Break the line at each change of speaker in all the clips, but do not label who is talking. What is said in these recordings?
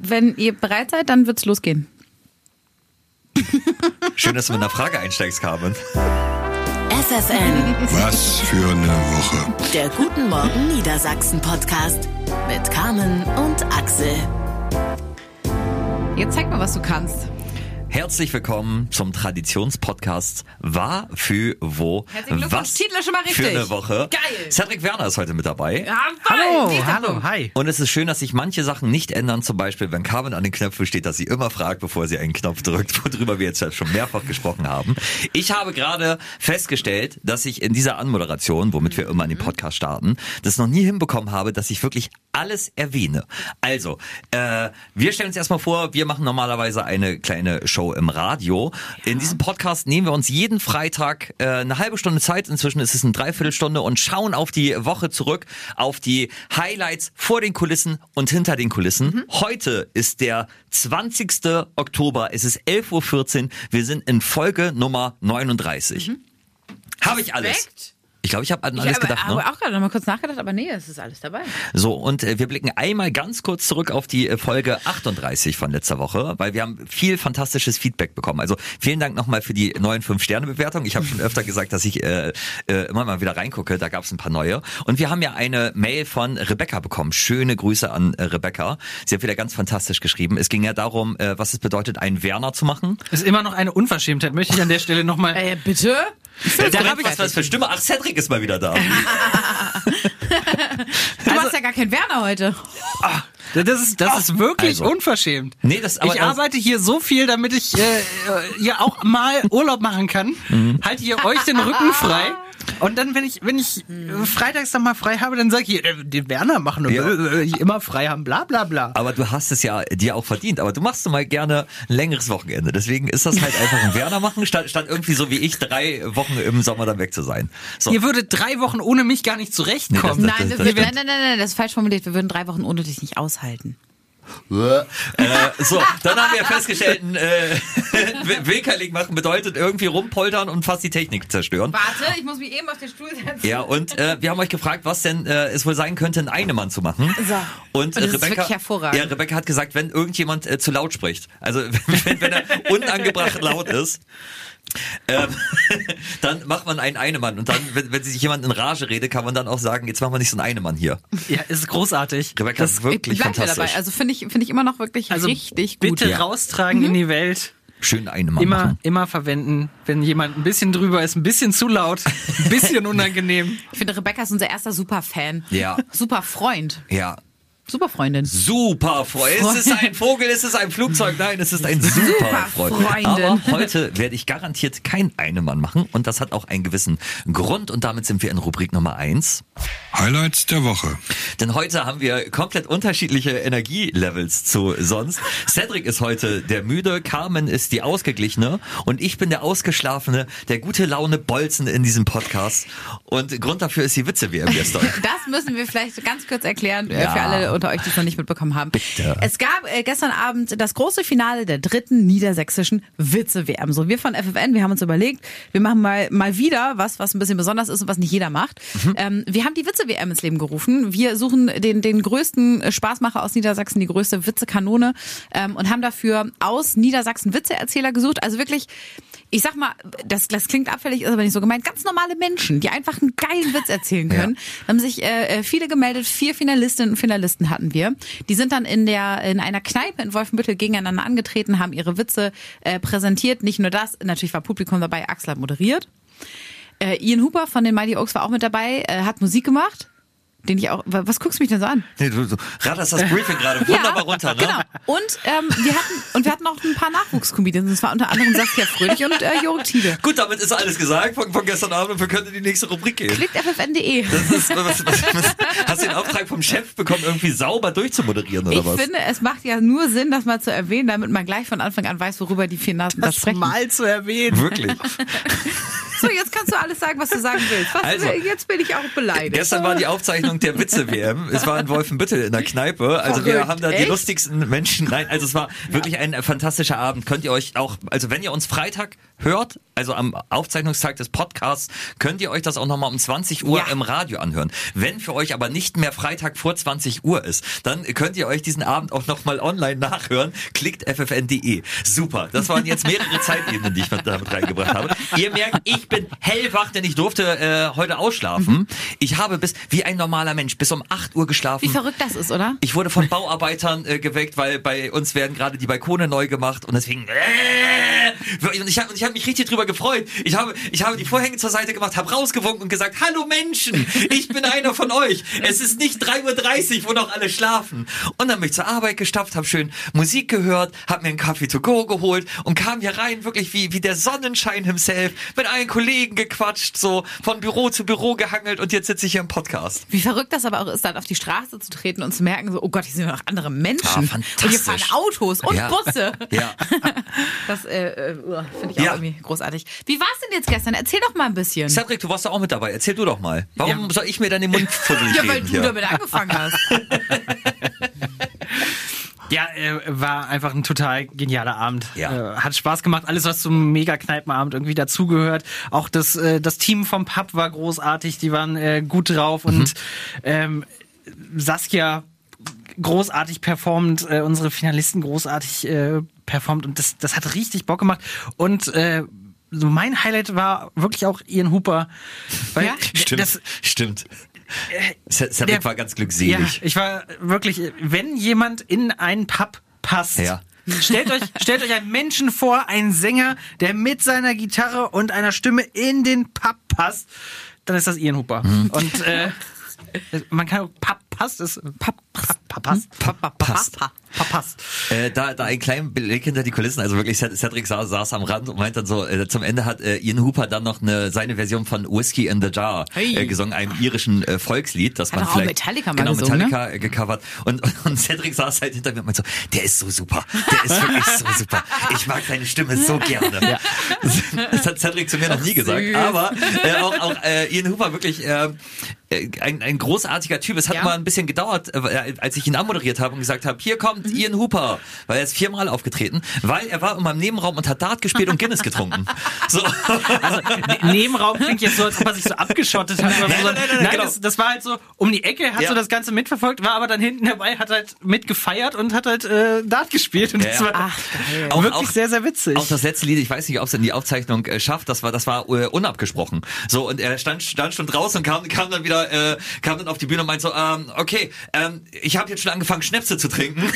wenn ihr bereit seid, dann wird's losgehen.
Schön, dass du mit einer Frage einsteigst, Carmen.
FFN,
Was für eine Woche.
der Guten Morgen Niedersachsen Podcast mit Carmen und Axel.
Jetzt zeig mal, was du kannst.
Herzlich willkommen zum Traditionspodcast War für wo
Herzlichen Glückwunsch,
was
Titel ist schon mal
für
richtig.
eine Woche.
Geil.
Cedric Werner ist heute mit dabei.
Ja,
Hallo, hallo, hi.
Und es ist schön, dass sich manche Sachen nicht ändern. Zum Beispiel, wenn Carmen an den Knöpfen steht, dass sie immer fragt, bevor sie einen Knopf drückt, worüber wir jetzt schon mehrfach gesprochen haben. Ich habe gerade festgestellt, dass ich in dieser Anmoderation, womit wir immer an den Podcast starten, das noch nie hinbekommen habe, dass ich wirklich alles erwähne. Also, äh, wir stellen uns erstmal vor, wir machen normalerweise eine kleine Show im Radio. In diesem Podcast nehmen wir uns jeden Freitag äh, eine halbe Stunde Zeit, inzwischen ist es eine Dreiviertelstunde und schauen auf die Woche zurück, auf die Highlights vor den Kulissen und hinter den Kulissen. Heute ist der 20. Oktober, es ist 11.14 Uhr, wir sind in Folge Nummer 39. Habe ich alles. Ich glaube, ich habe an
Ich
alles
habe
gedacht.
aber
Ne?
auch gerade noch mal kurz nachgedacht, aber nee, es ist alles dabei.
So, und äh, wir blicken einmal ganz kurz zurück auf die äh, Folge 38 von letzter Woche, weil wir haben viel fantastisches Feedback bekommen. Also vielen Dank nochmal für die neuen 5-Sterne-Bewertungen. Ich habe schon öfter gesagt, dass ich äh, äh, immer mal wieder reingucke. Da gab es ein paar neue. Und wir haben ja eine Mail von Rebecca bekommen. Schöne Grüße an äh, Rebecca. Sie hat wieder ganz fantastisch geschrieben. Es ging ja darum, äh, was es bedeutet, einen Werner zu machen.
Ist immer noch eine Unverschämtheit, möchte ich an der Stelle nochmal.
Äh, bitte?
Äh, da habe ich was, für Stimme. Ach, Cedric ist mal wieder da.
Du machst ja gar keinen Werner heute.
Das ist, das ist wirklich
Also.
unverschämt.
Nee, das- aber
ich
das-
arbeite hier so viel, damit ich äh, äh, hier auch mal Urlaub machen kann.
Mhm.
Halte hier euch den Rücken frei. Und dann, wenn ich, wenn ich äh, freitags dann mal frei habe, dann sag ich, äh, den Werner machen und
Ja.
immer frei haben, bla bla bla.
Aber du hast es ja dir auch verdient. Aber du machst du mal gerne ein längeres Wochenende. Deswegen ist das halt einfach ein Werner machen, statt, statt irgendwie so wie ich drei Wochen im Sommer dann weg zu sein. So.
Ihr würdet drei Wochen ohne mich gar nicht zurechtkommen.
Nee, das-
Nein,
das stimmt.
nein, nein, nein, nein, das ist falsch formuliert. Wir würden drei Wochen ohne dich nicht aushalten.
Äh, so, dann haben wir festgestellt, äh, Wilkerling machen bedeutet irgendwie rumpoltern und fast die Technik zerstören.
Warte, ich muss mich eben auf den Stuhl setzen.
Ja, und äh, wir haben euch gefragt, was denn äh, es wohl sein könnte, einen Einemann zu machen.
So.
Und,
Und das ist
Rebecca,
wirklich hervorragend.
Ja, Rebecca hat gesagt, wenn irgendjemand äh, zu laut spricht, also wenn, wenn er unangebracht laut ist, ähm, dann macht man einen Einemann. Und dann, wenn, wenn sich jemand in Rage redet, kann man dann auch sagen, jetzt machen wir nicht so einen Einemann hier.
Ja, ist großartig.
Rebecca ist wirklich fantastisch.
dabei. Also finde ich, finde ich immer noch wirklich
Also
richtig gut.
bitte
Ja.
raustragen in die Welt.
Schön Einemann
Immer,
machen.
immer verwenden, wenn jemand ein bisschen drüber ist, ein bisschen zu laut, ein bisschen unangenehm.
Ich finde, Rebecca ist unser erster Superfan.
Ja.
Super Freund.
Ja,
Super Freundin.
Super Freund. Ist es ein Vogel? Ist es ein Flugzeug? Nein, es ist ein super Freund.
Freundin.
Aber heute werde ich garantiert kein Einemann machen und das hat auch einen gewissen Grund und damit sind wir in Rubrik Nummer eins.
Highlights der Woche.
Denn heute haben wir komplett unterschiedliche Energielevels zu sonst. Cedric ist heute der müde, Carmen ist die ausgeglichene und ich bin der ausgeschlafene, der gute Laune Bolzen in diesem Podcast. Und Grund dafür ist die Witze-WM gestern.
Das müssen wir vielleicht ganz kurz erklären äh,
Ja.
für alle unter euch, die es noch nicht mitbekommen haben.
Bitte.
Es gab äh, gestern Abend das große Finale der dritten niedersächsischen Witze-WM. So, wir von FFN, wir haben uns überlegt, wir machen mal, mal wieder was, was ein bisschen besonders ist und was nicht jeder macht.
Mhm.
Ähm, wir haben die Witze-WM ins Leben gerufen. Wir suchen den, den größten Spaßmacher aus Niedersachsen, die größte Witzekanone ähm, und haben dafür aus Niedersachsen Witzeerzähler gesucht. Also wirklich, ich sag mal, das, das klingt abfällig, ist aber nicht so gemeint. Ganz normale Menschen, die einfach einen geilen Witz erzählen können. Da haben sich äh, viele gemeldet, vier Finalistinnen und Finalisten hatten wir. Die sind dann in der in einer Kneipe in Wolfenbüttel gegeneinander angetreten, haben ihre Witze äh, präsentiert. Nicht nur das, natürlich war Publikum dabei, Axel hat moderiert. Äh, Ian Hooper von den Mighty Oaks war auch mit dabei, äh, hat Musik gemacht. Den ich auch. Was guckst du mich denn so an?
Nee, du, du ratterst das Briefing gerade wunderbar runter, ne?
Genau. Und ähm, wir hatten und wir hatten auch ein paar Nachwuchscomedians. Das war unter anderem Saskia Fröhlich und äh, Jörg Tiede.
Gut, damit ist alles gesagt von, von gestern Abend und wir können in die nächste Rubrik gehen.
Klickt ffn.de.
Hast du den Auftrag vom Chef bekommen, irgendwie sauber durchzumoderieren oder
Ich
was?
finde, es macht ja nur Sinn, das mal zu erwähnen, damit man gleich von Anfang an weiß, worüber die vier Nasen da
Das
sprechen.
mal zu erwähnen.
Wirklich.
So, jetzt kannst du alles sagen, was du sagen willst. Was,
Also,
jetzt bin ich auch beleidigt.
Gestern war die Aufzeichnung der Witze-WM. Es war in Wolfenbüttel in der Kneipe. Also wir
Verrückt.
haben da die
Echt?
lustigsten Menschen. Nein, also es war wirklich ein fantastischer Abend. Könnt ihr euch auch, also wenn ihr uns Freitag hört, also am Aufzeichnungstag des Podcasts, könnt ihr euch das auch nochmal um 20 Uhr
Ja.
im Radio anhören. Wenn für euch aber nicht mehr Freitag vor 20 Uhr ist, dann könnt ihr euch diesen Abend auch nochmal online nachhören. Klickt ffn.de. Super. Das waren jetzt mehrere Zeitebenen, die ich mit damit reingebracht habe. Ihr merkt, ich bin hellwach, denn ich durfte äh, heute ausschlafen. Ich habe bis, wie ein normaler Mensch, bis um 8 Uhr geschlafen.
Wie verrückt das ist, oder?
Ich wurde von Bauarbeitern äh, geweckt, weil bei uns werden gerade die Balkone neu gemacht und deswegen äh, und ich habe hab mich richtig drüber gefreut. Ich habe ich habe die Vorhänge zur Seite gemacht, habe rausgewunken und gesagt: "Hallo Menschen, ich bin einer von euch. Es ist nicht 3:30 Uhr, wo noch alle schlafen." Und dann bin ich zur Arbeit gestapft, habe schön Musik gehört, habe mir einen Kaffee to go geholt und kam hier rein wirklich wie wie der Sonnenschein himself, mit allen Kollegen gequatscht, so von Büro zu Büro gehangelt und jetzt sitze ich hier im Podcast.
Wie verrückt das aber auch ist, dann auf die Straße zu treten und zu merken, so, oh Gott, hier sind ja noch andere Menschen.
Ah,
und hier fahren. Autos und
Ja.
Busse.
Ja.
Das äh, äh, finde ich auch
Ja.
Irgendwie großartig. Wie war es denn jetzt gestern? Erzähl doch mal ein bisschen.
Cedric, du warst da auch mit dabei. Erzähl du doch mal. Warum
Ja.
soll ich mir dann den Mund fusselig
ja, weil du
hier?
damit angefangen hast.
Ja, äh, war einfach ein total genialer Abend.
Ja.
Äh, hat Spaß gemacht. Alles, was zum Mega-Kneipenabend irgendwie dazugehört. Auch das, äh, das Team vom Pub war großartig. Die waren äh, gut drauf.
Mhm.
Und ähm, Saskia großartig performt, äh, unsere Finalisten großartig äh, performt. Und das, das hat richtig Bock gemacht. Und äh, so mein Highlight war wirklich auch Ian Hooper. Weil
Ja?
Stimmt,
Das,
stimmt. Ce- Cedric
der-
war ganz
ja,
glückselig.
ich war wirklich, wenn jemand in einen Pub passt,
Ja.
stellt euch, stellt euch einen Menschen vor, einen Sänger, der mit seiner Gitarre und einer Stimme in den Pub passt, dann ist das Ian Hooper.
Mhm.
Und äh, man kann auch Pub passt ist. Pub passt.
Äh, da, da ein kleiner Blick hinter die Kulissen, also wirklich Ced- Cedric saß, saß am Rand und meint dann so, äh, zum Ende hat äh, Ian Hooper dann noch eine, seine Version von Whiskey in the Jar
Hey.
äh, gesungen, einem irischen äh, Volkslied, das
Hat
man vielleicht
Metallica mal
genau,
gesungen, ne?
Metallica gecovert und, und, und Cedric saß halt hinter mir und meinte so, der ist so super, der ist wirklich so super, ich mag seine Stimme so gerne. Das hat Cedric zu mir noch nie gesagt, aber äh, auch, auch äh, Ian Hooper wirklich äh, äh, ein, ein großartiger Typ. Es hat
Ja.
mal ein bisschen gedauert, äh, als ich ihn anmoderiert habe und gesagt habe, hier kommt
Mhm.
Ian Hooper, weil er ist viermal aufgetreten, weil er war in meinem Nebenraum und hat Dart gespielt und Guinness getrunken. So.
Also ne Nebenraum klingt jetzt so, als ob er sich so abgeschottet hat.
Nein, nein, nein, nein, genau.
das, das war halt so um die Ecke, hat
Ja.
so das Ganze mitverfolgt, war aber dann hinten dabei, hat halt mitgefeiert und hat halt äh, Dart gespielt. Und
Ja,
das war
Ach.
Auch-
wirklich
auch-
sehr, sehr witzig.
Auch das letzte Lied, ich weiß nicht, ob es in die Aufzeichnung äh, schafft, das war, das war äh, unabgesprochen. So, und er stand, stand schon draußen und kam, kam dann wieder, äh, kam dann auf die Bühne und meinte so, ähm, okay, ähm, ich habe jetzt schon angefangen, Schnäpse zu trinken.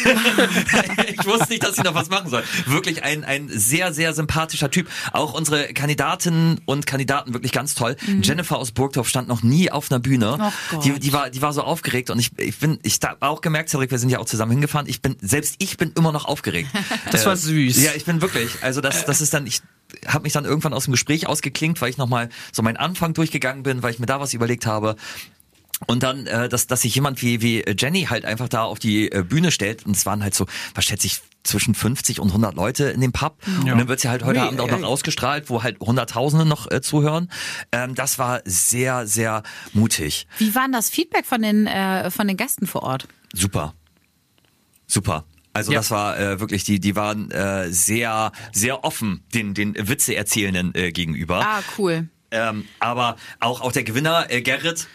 ich wusste nicht, dass ich noch was machen soll. Wirklich ein, ein sehr, sehr sympathischer Typ. Auch unsere Kandidatinnen und Kandidaten wirklich ganz toll. Jennifer aus Burgdorf stand noch nie auf einer Bühne.
Oh
die, die war, die war so aufgeregt und ich, ich bin, ich habe auch gemerkt, Cedric, wir sind ja auch zusammen hingefahren. Ich bin, selbst ich bin immer noch aufgeregt.
Das war süß.
Ja, ich bin wirklich. Also das, das ist dann, ich habe mich dann irgendwann aus dem Gespräch ausgeklinkt, weil ich nochmal so meinen Anfang durchgegangen bin, weil ich mir da was überlegt habe. Und dann, äh, dass, dass sich jemand wie, wie Jenny halt einfach da auf die äh, Bühne stellt. Und es waren halt so, was schätze ich, zwischen 50 und 100 Leute in dem Pub. Und dann wird sie halt heute
Ui,
Abend auch noch ausgestrahlt, wo halt Hunderttausende noch äh, zuhören. Ähm, das war sehr, sehr mutig.
Wie war denn das Feedback von den, äh, von den Gästen vor Ort?
Super. Super. Also
Ja.
das war äh, wirklich, die, die waren äh, sehr, sehr offen den, den Witzeerzählenden äh, gegenüber.
Ah, cool.
Ähm, aber auch, auch der Gewinner, äh, Gerrit,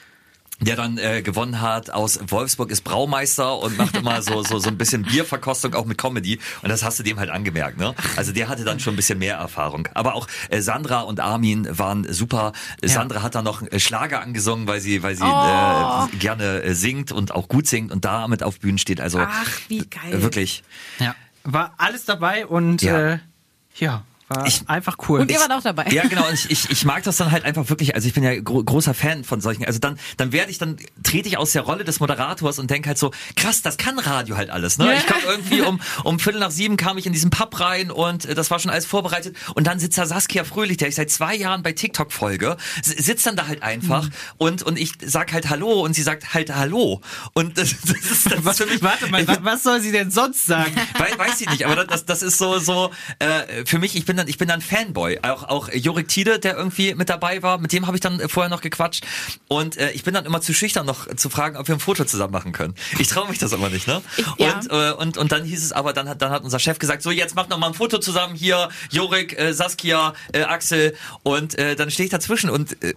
der dann äh, gewonnen hat aus Wolfsburg, ist Braumeister und macht immer so, so, so ein bisschen Bierverkostung auch mit Comedy. Und das hast du dem halt angemerkt, ne? Also der hatte dann schon ein bisschen mehr Erfahrung. Aber auch äh, Sandra und Armin waren super. Äh, Sandra hat dann noch äh, Schlager angesungen, weil sie, weil sie
Oh.
äh, gerne äh, singt und auch gut singt und damit auf Bühnen steht. Also
Ach, wie geil.
wirklich.
Ja. War alles dabei und
Ja.
äh, ja, war
Ich-
einfach cool.
Und ihr wart auch dabei.
Ja, genau. Und ich, ich, ich mag das dann halt einfach wirklich. Also ich bin ja gro großer Fan von solchen. Also dann, dann werde ich, dann trete ich aus der Rolle des Moderators und denke halt so, krass, das kann Radio halt alles. Ne?
Ja.
Ich kam irgendwie um, um Viertel nach sieben kam ich in diesen Pub rein und äh, das war schon alles vorbereitet. Und dann sitzt da Saskia Fröhlich, der ich seit zwei Jahren bei TikTok folge, sitzt dann da halt einfach
Mhm.
und, und ich sag halt Hallo und sie sagt halt Hallo. Und das, das ist das ist für mich.
Warte mal, wa- was soll sie denn sonst sagen?
Wei- weiß ich nicht, aber das, das ist so, so äh, für mich, ich bin bin dann, ich bin dann Fanboy. Auch, auch Jorik Tiede, der irgendwie mit dabei war, mit dem habe ich dann vorher noch gequatscht. Und äh, ich bin dann immer zu schüchtern, noch zu fragen, ob wir ein Foto zusammen machen können. Ich traue mich das aber nicht, ne?
Ich- ja.
Und, äh, und, und dann hieß es aber, dann hat, dann hat unser Chef gesagt, so jetzt macht noch mal ein Foto zusammen hier, Jorik, äh, Saskia, äh, Axel. Und äh, dann stehe ich dazwischen und äh,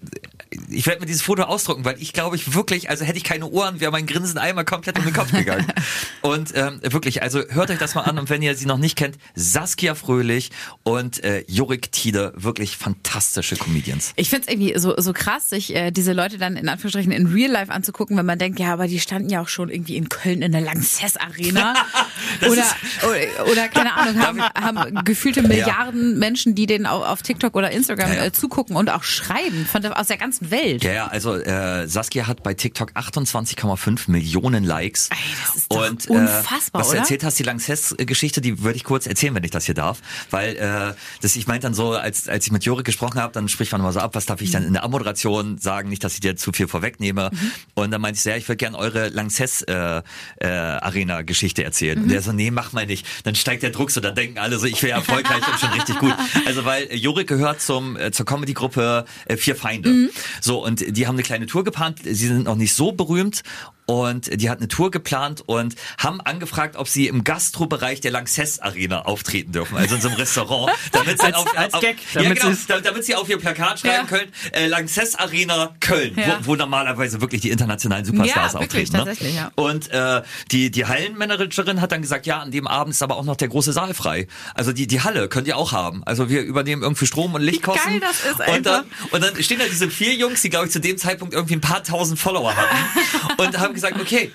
ich werde mir dieses Foto ausdrucken, weil ich glaube ich wirklich, also hätte ich keine Ohren, wäre mein Grinsen einmal komplett um den Kopf gegangen. und ähm, wirklich, also hört euch das mal an und wenn ihr sie noch nicht kennt, Saskia Fröhlich und äh, Jorik Tiede, wirklich fantastische Comedians.
Ich find's irgendwie so, so krass, sich äh, diese Leute dann in Anführungsstrichen in Real Life anzugucken, wenn man denkt, ja, aber die standen ja auch schon irgendwie in Köln in der Lanxess Arena. oder, oder, oder keine Ahnung, haben, haben gefühlte Milliarden Menschen, die denen auf, auf TikTok oder Instagram
Ja, ja.
Äh, zugucken und auch schreiben von der, aus der ganzen Welt.
Ja, ja, also äh, Saskia hat bei TikTok 28,5 Millionen Likes.
Ey, das ist
und,
unfassbar,
äh, was du
oder?
erzählt hast, die Lanxess-Geschichte, die würde ich kurz erzählen, wenn ich das hier darf. Weil äh, das, ich meinte dann so, als, als ich mit Jorik gesprochen habe, dann spricht man immer so ab, was darf ich dann in der Moderation sagen, nicht, dass ich dir zu viel vorwegnehme.
Mhm.
Und dann meinte ich so, ja, ich würde gerne eure Lanxess-Arena-Geschichte erzählen. Und der so, nee, mach mal nicht. Dann steigt der Druck so, dann denken alle so, ich wäre erfolgreich und schon richtig gut. Also weil äh, Jorik gehört zum äh, zur Comedy-Gruppe äh, Vier Feinde. So, und die haben eine kleine Tour geplant. Sie sind noch nicht so berühmt. Und die hat eine Tour geplant und haben angefragt, ob sie im Gastrobereich der Lanxess Arena auftreten dürfen, also in so einem Restaurant, damit sie
Als-
auf,
als
auf,
Gag,
ja,
damit
genau,
sie's-
damit, sie auf ihr Plakat schreiben
Ja.
können, äh, Lanxess Arena Köln,
Ja.
wo, wo normalerweise wirklich die internationalen Superstars
Ja, wirklich,
auftreten. Ne?
tatsächlich, ja.
Und äh, die die Hallenmanagerin hat dann gesagt, ja, an dem Abend ist aber auch noch der große Saal frei. Also die die Halle könnt ihr auch haben. Also wir übernehmen irgendwie Strom und Lichtkosten.
geil das ist
und dann
einfach.
und dann stehen da diese vier Jungs, die glaube ich zu dem Zeitpunkt irgendwie ein paar tausend Follower hatten und haben gesagt, okay.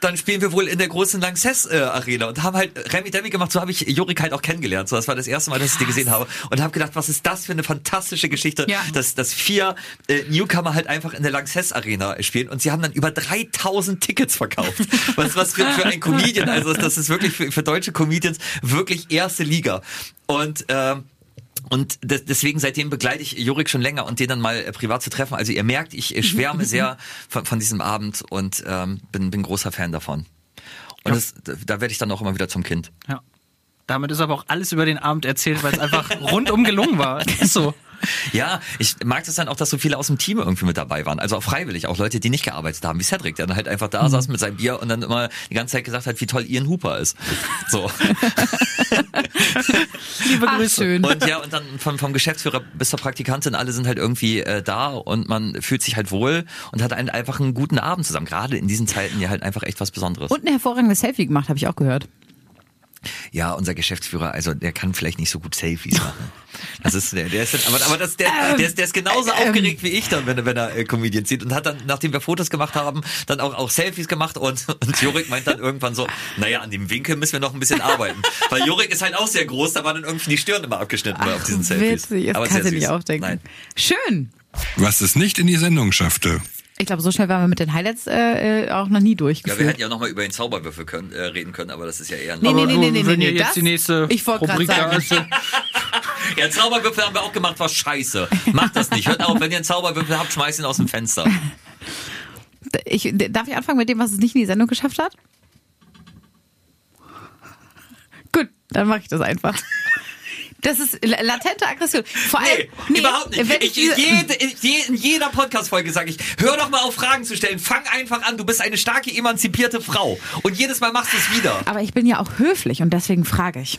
Dann spielen wir wohl in der großen Lanxess äh, Arena und haben halt Remy Demi gemacht. So habe ich Jorik halt auch kennengelernt. So, das war das erste Mal, dass ich die gesehen habe und habe gedacht, was ist das für eine fantastische Geschichte,
Ja.
dass, dass vier äh, Newcomer halt einfach in der Lanxess Arena spielen und sie haben dann über 3000 Tickets verkauft. was was für, für ein Comedian, also das ist wirklich für, für deutsche Comedians wirklich erste Liga. Und ähm, und des- deswegen seitdem begleite ich Jurik schon länger und den dann mal äh, privat zu treffen. Also ihr merkt, ich schwärme sehr von, von diesem Abend und ähm, bin, bin großer Fan davon. Und das, da werde ich dann auch immer wieder zum Kind.
Ja. Damit ist aber auch alles über den Abend erzählt, weil es einfach rundum gelungen war. Ist so.
Ja, ich mag das dann auch, dass so viele aus dem Team irgendwie mit dabei waren. Also auch freiwillig, auch Leute, die nicht gearbeitet haben, wie Cedric, der dann halt einfach da saß mit seinem Bier und dann immer die ganze Zeit gesagt hat, wie toll Ian Hooper ist. So.
Liebe
Ach,
Grüße.
schön.
Und ja, und dann vom, vom Geschäftsführer bis zur Praktikantin, alle sind halt irgendwie äh, da und man fühlt sich halt wohl und hat einen, einfach einen guten Abend zusammen. Gerade in diesen Zeiten ja halt einfach echt was Besonderes.
Und ein hervorragendes Selfie gemacht, habe ich auch gehört.
Ja, unser Geschäftsführer, also der kann vielleicht nicht so gut Selfies machen. Das ist der, der ist, aber, aber das, der, der, ist, der ist genauso
ähm,
aufgeregt wie ich dann, wenn, er- wenn er äh, Comedians sieht und hat dann, nachdem wir Fotos gemacht haben, dann auch, auch Selfies gemacht und, und Jorik meint dann irgendwann so, naja, an dem Winkel müssen wir noch ein bisschen arbeiten. Weil Jorik ist halt auch sehr groß, da war dann irgendwie die Stirn immer abgeschnitten auf diesen Selfies.
Witzig, das
Aber
kannst
sehr
du nicht auch denken.
Nein.
Schön.
Was es nicht in die Sendung schaffte.
Ich glaube, so schnell waren wir mit den Highlights äh, äh, auch noch nie
Ja, wir
durchgeführt.
hätten ja nochmal über den Zauberwürfel können, äh, reden können, aber das ist ja eher ein
Nee, nee, nee, nee, nee,
wenn
nee,
ihr jetzt
das-
die nächste
ich
Rubrik da
sagen.
ist,
Ja, Zauberwürfel haben wir auch gemacht, war scheiße. Macht das nicht. Hört auf, wenn ihr einen Zauberwürfel habt, schmeißt ihn aus dem Fenster.
Ich, darf ich anfangen mit dem, was es nicht in die Sendung geschafft hat? Gut, dann mache ich das einfach. Das ist la- latente Aggression. Vor allem,
Nee, überhaupt nicht.
wenn
Ich, jede, ich, je- in jeder Podcast-Folge sage ich, hör doch mal auf, Fragen zu stellen. Fang einfach an. Du bist eine starke, emanzipierte Frau. Und jedes Mal machst du es wieder.
aber ich bin ja auch höflich und deswegen frage ich.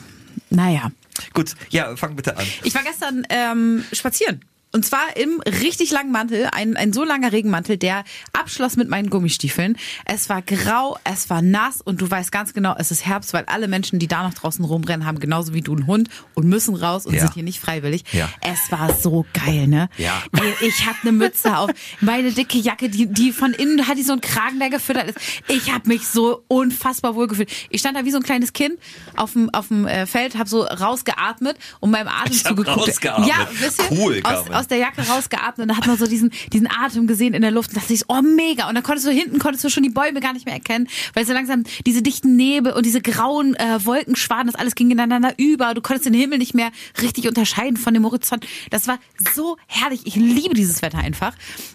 Naja.
Gut, ja, fang bitte an.
Ich war gestern ähm, spazieren. Und zwar im richtig langen Mantel, ein, ein so langer Regenmantel, der abschloss mit meinen Gummistiefeln. Es war grau, es war nass und du weißt ganz genau, es ist Herbst, weil alle Menschen, die da noch draußen rumrennen, haben genauso wie du einen Hund und müssen raus und
Ja.
sind hier nicht freiwillig.
Ja.
Es war so geil, ne?
Ja.
Ich hatte eine Mütze auf, meine dicke Jacke, die, die von innen hat die so einen Kragen, der gefüttert ist. Ich habe mich so unfassbar wohl gefühlt. Ich stand da wie so ein kleines Kind auf dem, auf dem äh, Feld, habe so rausgeatmet und meinem
Ich hab
Atemzug geguckt.
rausgeatmet.
Ja, wisst ihr?
Cool,
aus, aus aus der Jacke rausgeatmet und da hat man so diesen, diesen Atem gesehen in der Luft und dachte ich, oh mega. Und dann konntest du hinten, konntest du schon die Bäume gar nicht mehr erkennen, weil so langsam diese dichten Nebel und diese grauen äh, Wolkenschwaden, das alles ging ineinander über. Du konntest den Himmel nicht mehr richtig unterscheiden von dem Horizont. Das war so herrlich. Ich liebe dieses Wetter einfach.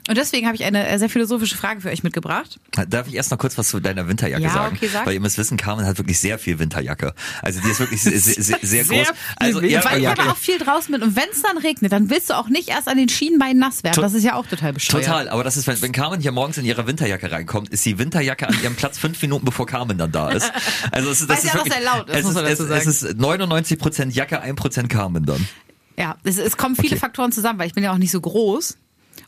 Und deswegen habe ich eine äh, sehr philosophische Frage für euch mitgebracht.
Darf ich erst noch kurz was zu deiner Winterjacke
Ja,
sagen?
okay, sag.
Weil ihr müsst wissen, Carmen hat wirklich sehr viel Winterjacke. Also die ist wirklich sehr, sehr, sehr, sehr groß. Also
Winterjacke.
Weil ich
Ja,
aber auch viel draußen bin und wenn es dann regnet, dann willst du auch nicht erst an den Schienenbeinen nass werden. Das ist ja auch total bescheuert.
Total, aber das ist, wenn, wenn Carmen hier morgens in ihre Winterjacke reinkommt, ist die Winterjacke an ihrem Platz fünf Minuten bevor Carmen dann da ist. Also es
Weil
das
es
ist
ja auch
wirklich,
sehr laut ist,
es
muss man
ist,
dazu sagen.
es ist 99 Prozent Jacke, 1 Prozent Carmen dann.
Ja, es, es kommen viele
Okay.
Faktoren zusammen, weil ich bin ja auch nicht so groß.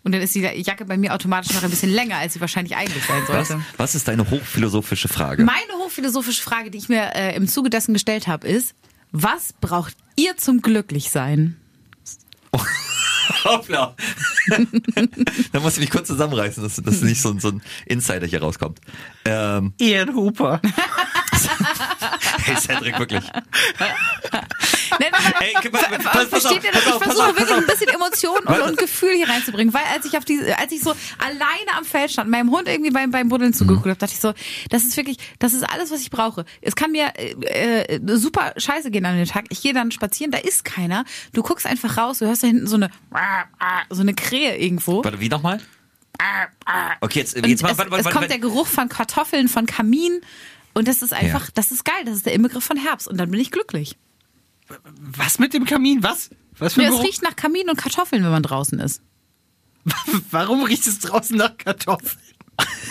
Und dann ist die Jacke bei mir automatisch noch ein bisschen länger, als sie wahrscheinlich eigentlich sein
Was,
sollte.
was ist deine hochphilosophische Frage?
Meine hochphilosophische Frage, die ich mir äh, im Zuge dessen gestellt habe, ist, was braucht ihr zum Glücklichsein?
Hoppla. da muss ich mich kurz zusammenreißen, dass, dass nicht so, ein- so ein Insider hier rauskommt. Ähm,
Ian Hooper.
Hey Cedric, wirklich.
Nein,
Ey, pass- pass
versteht
auf,
ihr das? Ich versuche wirklich ein bisschen Emotion und, und Gefühl hier reinzubringen, weil als ich auf diese, als ich so alleine am Feld stand, meinem Hund irgendwie beim, beim Buddeln zugeguckt habe, dachte ich so, das ist wirklich, das ist alles, was ich brauche. Es kann mir äh, äh, super scheiße gehen an den Tag. Ich gehe dann spazieren, da ist keiner. Du guckst einfach raus, du hörst da hinten so eine, so eine Krähe irgendwo.
Warte, wie nochmal? Okay, jetzt, jetzt mal,
es,
warte, warte,
es kommt
warte.
der Geruch von Kartoffeln, von Kamin. Und das ist einfach, das ist geil. Das ist der Inbegriff von Herbst. Und dann bin ich glücklich.
Was mit dem Kamin? Was? Was für
Ja, es riecht nach Kamin und Kartoffeln, wenn man draußen ist.
Warum riecht es draußen nach Kartoffeln?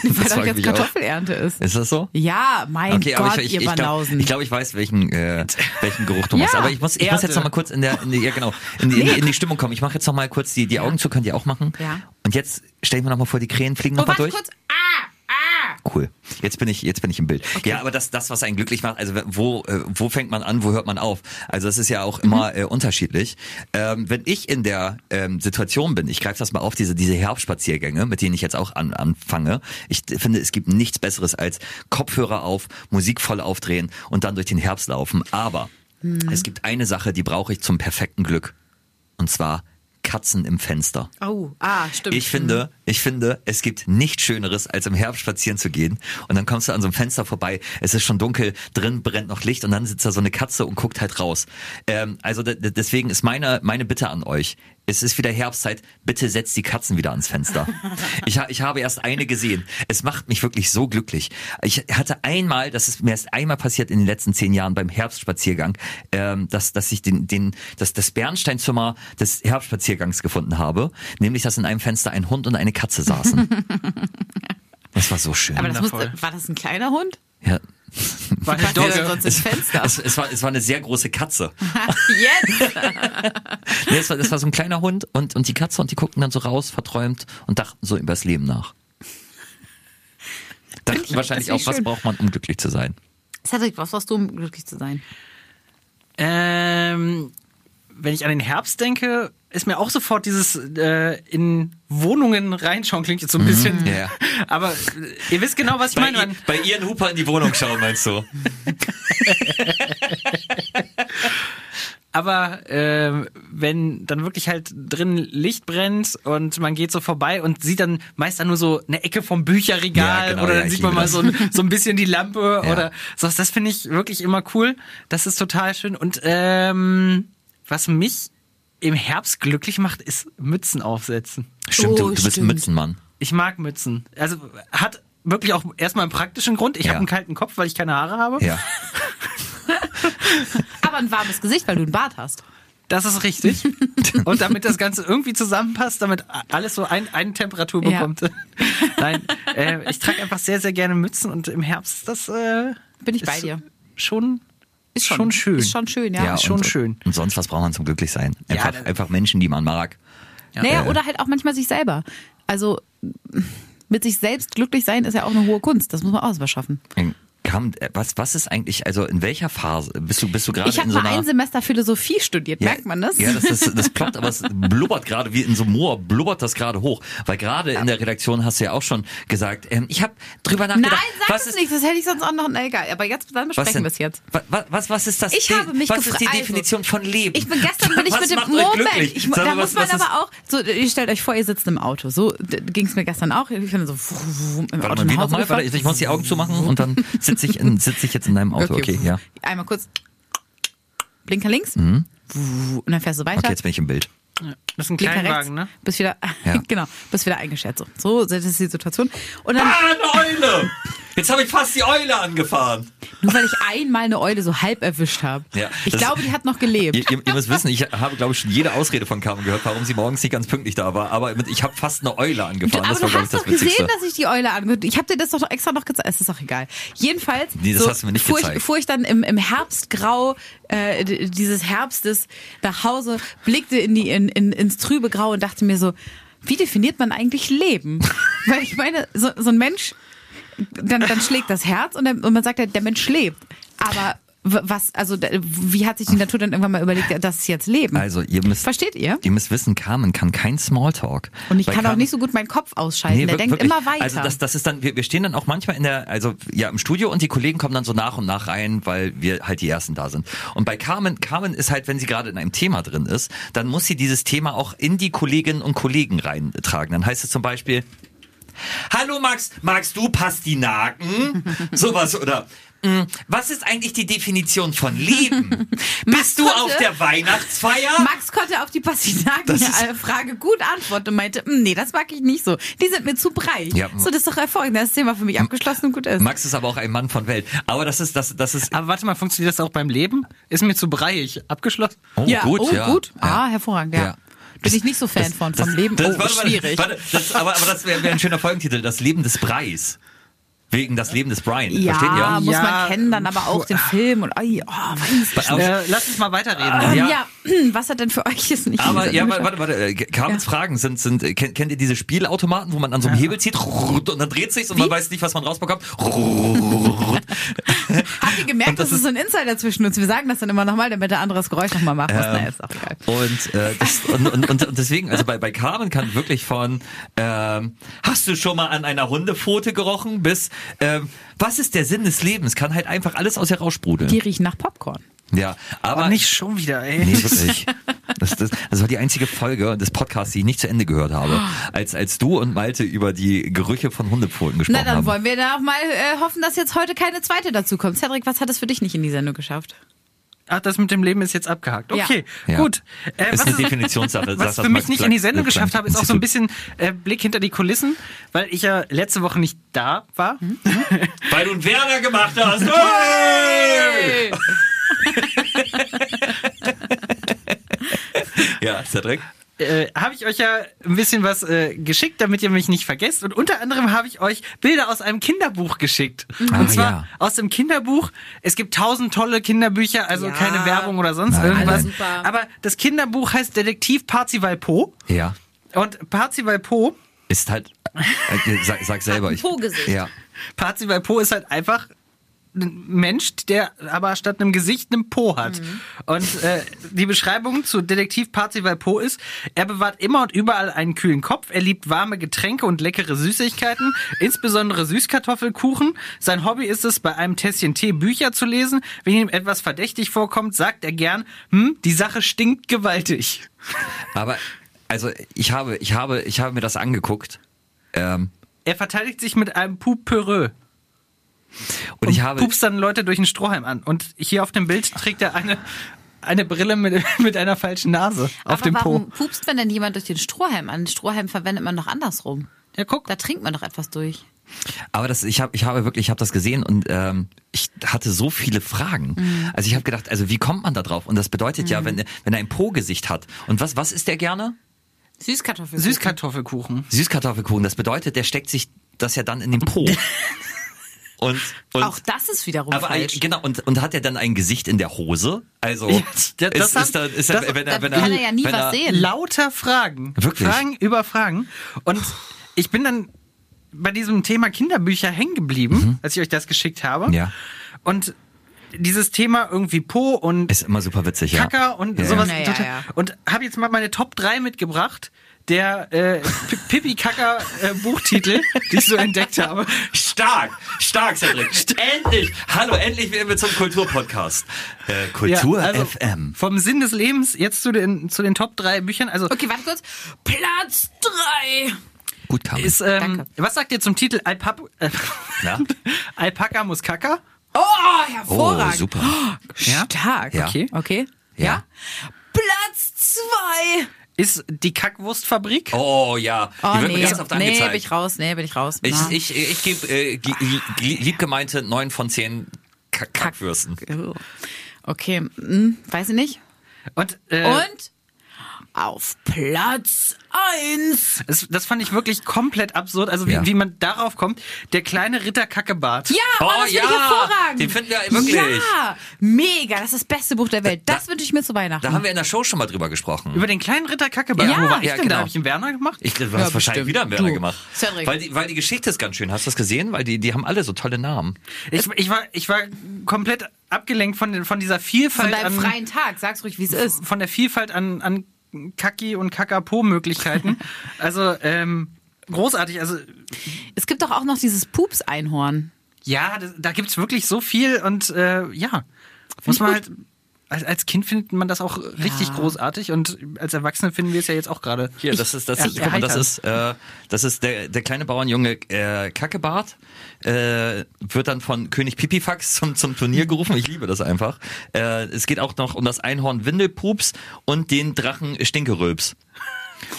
Weil
frag
da
ich
jetzt
mich auch.
Kartoffelernte ist.
Ist das so?
Ja, mein
Okay,
Gott,
aber ich, ich,
ihr
ich, glaube,
Banausen.
ich, glaub, ich weiß, welchen, äh, welchen Geruch du
Ja,
machst. Aber ich muss, ich muss jetzt noch mal kurz in der, in die, ja genau, in die, in, die, in die Stimmung kommen. Ich mache jetzt noch mal kurz die, die Augen zu, könnt ihr auch machen.
Ja.
Und jetzt stellen wir noch mal vor, die Krähen fliegen
oh,
noch mal durch.
kurz. Ah.
Cool. Jetzt bin ich, jetzt bin ich im Bild. Ja, aber das, das, was einen glücklich macht, also wo, äh, wo fängt man an, wo hört man auf? Also das ist ja auch immer äh, unterschiedlich. Ähm, wenn ich in der ähm, Situation bin, ich greife das mal auf, diese, diese Herbstspaziergänge, mit denen ich jetzt auch an, anfange. Ich finde, es gibt nichts Besseres als Kopfhörer auf, Musik voll aufdrehen und dann durch den Herbst laufen. Aber es gibt eine Sache, die brauche ich zum perfekten Glück. Und zwar Katzen im Fenster.
Oh, ah, stimmt.
Ich finde, ich finde, es gibt nichts Schöneres, als im Herbst spazieren zu gehen. Und dann kommst du an so einem Fenster vorbei. Es ist schon dunkel, drin brennt noch Licht und dann sitzt da so eine Katze und guckt halt raus. Ähm, also de- de- deswegen ist meine, meine Bitte an euch. Es ist wieder Herbstzeit. Bitte setzt die Katzen wieder ans Fenster. Ich, ha- ich habe erst eine gesehen. Es macht mich wirklich so glücklich. Ich hatte einmal, das ist mir erst einmal passiert in den letzten zehn Jahren beim Herbstspaziergang, ähm, dass, dass ich den, den, das, das Bernsteinzimmer des Herbstspaziergangs gefunden habe. Nämlich, dass in einem Fenster ein Hund und eine Katze saßen. Das war so schön.
Aber das muss,
Wundervoll.
war das ein kleiner Hund?
ja.
War eine Dogge.
sonst im Fenster?
Es, es, war, es war eine sehr große Katze.
Jetzt?
Nee, es, war, es war so ein kleiner Hund und, und die Katze und die guckten dann so raus, verträumt und dachten so übers Leben nach. Dachten wahrscheinlich
das
auch,
ich
was braucht man, um glücklich zu sein?
Cedric, was warst du, um glücklich zu sein?
Ähm, wenn ich an den Herbst denke, ist mir auch sofort dieses äh, in Wohnungen reinschauen klingt jetzt so ein bisschen.
Ja.
Aber äh, ihr wisst genau, was ich
Bei,
meine.
I- bei Ian Hooper in die Wohnung schauen, meinst du?
Aber ähm, wenn dann wirklich halt drin Licht brennt und man geht so vorbei und sieht dann meist dann nur so eine Ecke vom Bücherregal
Ja, genau,
oder
ja,
dann
ich
sieht man mal so ein, so ein bisschen die Lampe
Ja.
oder so. Das finde ich wirklich immer cool. Das ist total schön. Und ähm, was mich im Herbst glücklich macht, ist Mützen aufsetzen.
Stimmt, du,
Oh,
du bist ein
stimmt.
Mützenmann.
Ich mag Mützen. Also hat wirklich auch erstmal einen praktischen Grund. Ich
Ja.
habe einen kalten Kopf, weil ich keine Haare habe.
Ja.
Aber ein warmes Gesicht, weil du einen Bart hast.
Das ist richtig. Und damit das Ganze irgendwie zusammenpasst, damit alles so ein, eine Temperatur
Ja.
bekommt. Nein, äh, ich trage einfach sehr, sehr gerne Mützen und im Herbst das äh,
Bin ich
ist
bei dir.
schon,
Ist
schon, schön.
Ist schon schön, ja.
ja
schon
und,
schön.
Und sonst, was braucht man zum glücklich sein?
Ja,
Einfach, einfach Menschen, die man mag.
Naja,
Äh.
oder halt auch manchmal sich selber. Also mit sich selbst glücklich sein ist ja auch eine hohe Kunst. Das muss man auch erstmal schaffen.
Kam, äh, was, was ist eigentlich, also in welcher Phase bist du, bist du gerade
Ich
in so
mal
einer...
ein Semester Philosophie studiert, merkt man das?
Ja, das, ist, das ploppt, aber es blubbert gerade wie in so Moor, blubbert das gerade hoch. Weil gerade in der Redaktion hast du ja auch schon gesagt, ähm, ich habe drüber
Nein,
nachgedacht.
sag
was
es
ist,
nicht, das hätte ich sonst auch noch, na egal. Aber jetzt, dann
was,
besprechen wir es jetzt.
Was, was, was ist das?
Ich habe mich
Was ist die
gefragt- also,
Definition von Leben?
Ich bin gestern bin ich
was
mit dem Moment. Ich,
Sag
da
mal,
muss
was-
man
was ist-
aber auch so. Ihr stellt euch vor, ihr sitzt im Auto. So ging es mir gestern auch. Ich bin so im
Warte
Auto
mal, wie nochmal? Warte,
gefahren.
ich muss die Augen zumachen und dann sitze ich, in, sitz ich jetzt in deinem Auto. Okay, ja.
Einmal kurz. Blinker links. Und dann fährst du weiter.
Okay, jetzt bin ich im Bild.
Das ist ein
Blinker rechts.
Kleinwagen, ne?
Bist wieder,
Ja.
genau, bist wieder eingeschert. So, so das ist die Situation. Und dann,
Ah, eine Eule! Jetzt habe ich fast die Eule angefahren.
nur weil ich einmal eine Eule so halb erwischt habe.
Ja,
ich glaube, die hat noch gelebt.
Ihr, ihr, ihr müsst wissen, ich habe, glaube ich, schon jede Ausrede von Carmen gehört, warum sie morgens nicht ganz pünktlich da war. Aber ich habe fast eine Eule angefahren.
aber
das war,
du
ich,
hast
das
doch gesehen,
Witzigste.
dass ich die Eule angehört Ich habe dir das doch extra noch gezeigt. Es ist doch egal. Jedenfalls
Nee, das
so,
hast du mir nicht
fuhr,
gezeigt.
Ich, fuhr ich dann im, im Herbstgrau äh, dieses Herbstes nach Hause, blickte in die, in, in, ins trübe Grau und dachte mir so, wie definiert man eigentlich Leben? Weil ich meine, so, so ein Mensch, dann, dann schlägt das Herz und, dann, und man sagt, ja, der Mensch lebt. Aber was, also wie hat sich die Natur dann irgendwann mal überlegt, das ist jetzt Leben?
Also, ihr müsst,
Versteht ihr?
ihr müsst wissen, Carmen kann kein Smalltalk.
Und ich kann auch nicht so gut meinen Kopf ausschalten.
Nee,
der denkt immer weiter.
Also das, das ist dann, wir, wir stehen dann auch manchmal in der, also ja im Studio und die Kollegen kommen dann so nach und nach rein, weil wir halt die ersten da sind. Und bei Carmen, Carmen ist halt, wenn sie gerade in einem Thema drin ist, dann muss sie dieses Thema auch in die Kolleginnen und Kollegen reintragen. Dann heißt es zum Beispiel, Hallo Max, magst du Pastinaken? Sowas oder "Mm, was ist eigentlich die Definition von Leben? Bist du
konnte-
auf der Weihnachtsfeier?
Max konnte auf die Pastinaken-Frage gut antworten und meinte, "Mm, nee, das mag ich nicht so. Die sind mir zu breit.
Ja.
So, das ist doch hervorragend. Das Thema für mich abgeschlossen und gut ist.
Max ist aber auch ein Mann von Welt. Aber das ist, das, das ist,
Aber warte mal, funktioniert das auch beim Leben? Ist mir zu breiig. Abgeschlossen?
oh,
ja,
gut,
oh,
ja.
gut. Ah, hervorragend, ja.
Ja.
Bin ich nicht so Fan von, vom Leben.
Das,
oh,
warte, warte,
schwierig.
Warte, das, aber, aber das wäre wär ein schöner Folgentitel. Das Leben des Breis. Wegen das Leben des Brian.
ja,
Versteht ihr?
muss
Ja.
man kennen, dann aber auch den Film und, oh, weiß ich
Äh, lass uns mal weiterreden.
Ähm,
Ja.
ja. was hat denn für euch jetzt nicht
Aber ja,
Mischung?
warte, warte, äh, Carmens Fragen sind, sind äh, kennt, kennt ihr diese Spielautomaten, wo man an so einem Hebel zieht und dann dreht sich's und man
Wie?
weiß nicht, was man rausbekommt?
Habt ihr gemerkt,
das
das, ist so ein Insider zwischen uns? Wir sagen das dann immer nochmal, damit der andere das Geräusch nochmal machen muss. naja, ist auch egal.
Und, äh, das, und, und, und, und deswegen, also bei, bei Carmen kann wirklich von ähm, hast du schon mal an einer Hundepfote gerochen bis ähm, was ist der Sinn des Lebens? Kann halt einfach alles aus ihr raussprudeln.
Die riechen nach Popcorn.
Ja, aber
Aber nicht schon wieder, ey.
Nee, wirklich. Das, das, das war die einzige Folge des Podcasts, die ich nicht zu Ende gehört habe, als, als du und Malte über die Gerüche von Hundepfoten gesprochen
Na, dann
haben.
wollen wir da auch mal äh, hoffen, dass jetzt heute keine zweite dazu kommt. Cedric, was hat es für dich nicht in die Sendung geschafft?
Ach, das mit dem Leben ist jetzt abgehakt. Okay,
Ja.
gut. Äh,
Ist eine Definitionssache.
Was
das
für mich nicht in die Sendung geschafft habe, ist auch so ein bisschen äh, Blick hinter die Kulissen, weil ich ja letzte Woche nicht da war.
Weil du einen Werner gemacht hast. Hey! ja, Cedric.
Äh, habe ich euch ja ein bisschen was äh, geschickt, damit ihr mich nicht vergesst. Und unter anderem habe ich euch Bilder aus einem Kinderbuch geschickt.
Ah,
Und zwar
ja.
aus dem Kinderbuch. Es gibt tausend tolle Kinderbücher, also
Ja.
keine Werbung oder sonst
Nein,
irgendwas.
super.
Aber das Kinderbuch heißt Detektiv Parzival Po.
Ja.
Und Parzival Po
Ist halt, äh, sag, sag selber.
ein
ich-
Po-Gesicht.
Ja.
Parzival Po ist halt einfach ein Mensch, der aber statt einem Gesicht einen Po hat. Und äh, die Beschreibung zu Detektiv Parzival Po ist, er bewahrt immer und überall einen kühlen Kopf, er liebt warme Getränke und leckere Süßigkeiten, insbesondere Süßkartoffelkuchen. Sein Hobby ist es, bei einem Tässchen Tee Bücher zu lesen. Wenn ihm etwas verdächtig vorkommt, sagt er gern, hm, die Sache stinkt gewaltig.
Aber, also, ich habe, ich habe, ich habe mir das angeguckt. Ähm,
Er verteidigt sich mit einem Poupereux.
Und ich habe,
pupst dann Leute durch einen Strohhalm an. Und hier auf dem Bild trägt er eine, eine Brille mit, mit einer falschen Nase auf
Aber
dem
warum
Po.
pupst man denn jemand durch den Strohhalm an? Den Strohhalm verwendet man doch andersrum.
Ja, guck.
Da trinkt man doch etwas durch.
Aber das, ich habe, ich habe wirklich, ich habe das gesehen und ähm, ich hatte so viele Fragen.
Mhm.
Also ich habe gedacht, also wie kommt man da drauf? Und das bedeutet ja, wenn, wenn er ein Po-Gesicht hat. Und was, was ist der gerne?
Süßkartoffeln.
Süßkartoffelkuchen.
Süßkartoffelkuchen. Das bedeutet, der steckt sich das ja dann in den Po. und, und
Auch das ist wiederum
aber ein,
falsch.
genau und und hat er dann ein Gesicht in der Hose? Also
Ja, das
ist,
hat-
ist da, ist er,
das-
wenn er,
da
wenn
kann
er,
er ja nie
wenn
was
er,
sehen.
Lauter Fragen.
Wirklich?
Fragen über Fragen. Und ich bin dann bei diesem Thema Kinderbücher hängen geblieben, als ich euch das geschickt habe.
Mhm. Ja.
Und dieses Thema irgendwie Po und
Ist immer super witzig, ja.
Kacker und
Ja,
sowas.
ja. Ja, ja,
total-
ja.
Und habe jetzt mal meine Top 3 mitgebracht. Der äh, P- Pippi Kacker äh, Buchtitel, die ich so entdeckt habe.
Stark, stark, Cedric. endlich, hallo, endlich werden wir zum Kulturpodcast. Äh, Kultur
Ja, also
FM.
Vom Sinn des Lebens jetzt zu den, zu den Top 3 Büchern. Also
Okay, warte kurz. Platz drei.
Gut, Carmen.
ist, ähm,
Danke.
was sagt ihr zum Titel Alpap äh,
Ja?
Alpaka muss Kacker?
Oh,
Oh,
hervorragend.
super.
Ja?
Stark.
Ja.
Okay.
Okay.
Ja.
Ja. Platz zwei.
Ist die Kackwurstfabrik?
Oh ja,
Oh,
die wird
nee.
mir ganz oft
nee, bin
angezeigt.
ich raus. Nee, bin ich raus.
Ich,
Na.
ich, ich gebe äh, gl- gl- lieb gemeinte 9 von 10 Kack Kackwürsten.
Oh. Okay, hm, weiß ich nicht.
Und, äh,
Und auf Platz eins.
Das, das fand ich wirklich komplett absurd. Also wie,
Ja.
wie man darauf kommt. Der kleine Ritter Kackebart.
Ja, oh,
Oh,
das finde
ja,
ich hervorragend.
den finden wir wirklich.
Ja, mega. Das ist das beste Buch der Welt. Das wünsche ich mir zu Weihnachten.
Da haben wir in der Show schon mal drüber gesprochen.
Über den kleinen Ritter Kackebart.
Ja,
ja,
denn?
genau.
Da habe ich einen Werner gemacht.
Ich glaube, du
Ja,
hast wahrscheinlich
bestimmt.
wieder einen Werner
Du,
gemacht.
Cedric.
Weil die, weil die Geschichte ist ganz schön. Hast du das gesehen? Weil die, die haben alle so tolle Namen.
Ich, ich, war, ich war komplett abgelenkt von, den, von dieser Vielfalt
Von deinem
an,
freien Tag. Sag's ruhig, wie es ist.
von der Vielfalt an, an Kacki und Kakapo-Möglichkeiten. also ähm, großartig. Also
Es gibt doch auch noch dieses Pups-Einhorn.
ja, das, da gibt's wirklich so viel und äh, ja, muss man halt. Als, als Kind findet man das auch richtig großartig und als Erwachsene finden wir es ja jetzt auch gerade.
Hier, das ist, das
er-
ist, guck mal, das ist, äh, das ist der, der kleine Bauernjunge äh, Kackebart, äh, wird dann von König Pipifax zum, zum Turnier gerufen. Ich liebe das einfach. Äh, es geht auch noch um das Einhorn Windelpups und den Drachen Stinkeröps.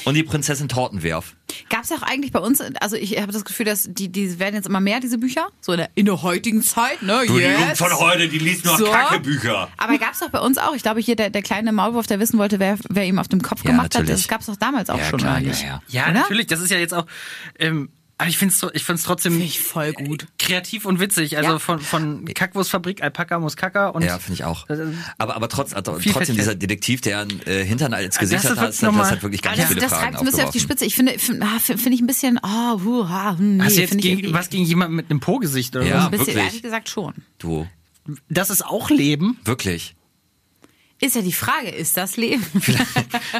Und die Prinzessin Tortenwerf.
Gab's ja auch eigentlich bei uns, also ich habe das Gefühl, dass die, die werden jetzt immer mehr, diese Bücher. So in der, in der heutigen Zeit, ne? jetzt.
heute, die liest nur
So.
Kackebücher.
Aber gab's doch bei uns auch. Ich glaube, hier der, der kleine Maulwurf, der wissen wollte, wer, wer ihm auf dem Kopf
Ja,
gemacht hat.
natürlich.
Das gab's doch damals auch
Ja,
schon,
klar,
oder
ja, ja.
Ja, natürlich. Das ist ja jetzt auch. Ähm, aber ich finde es ich find's trotzdem
Finde ich voll gut.
kreativ und witzig. Also
Ja.
von, von Kackwurstfabrik, Alpaka muss Kacker und
Ja, finde ich auch.
Das
Aber, aber trotz, also, trotzdem dieser Detektiv, der einen äh, Hintern als Gesicht
das
hat,
ist
das,
wirklich
das hat wirklich ganz
das,
viele
das
Fragen
treibt ein bisschen auf die. Spitze. Ich finde, finde find ich ein bisschen, oh, hu, ha, hm, nee,
Hast du jetzt gegen, was gegen jemanden mit einem Po-Gesicht oder
Ja.
was?
ein bisschen,
wirklich.
ehrlich gesagt schon.
Du,
Das ist auch Leben.
wirklich.
Ist ja die Frage, ist das Leben?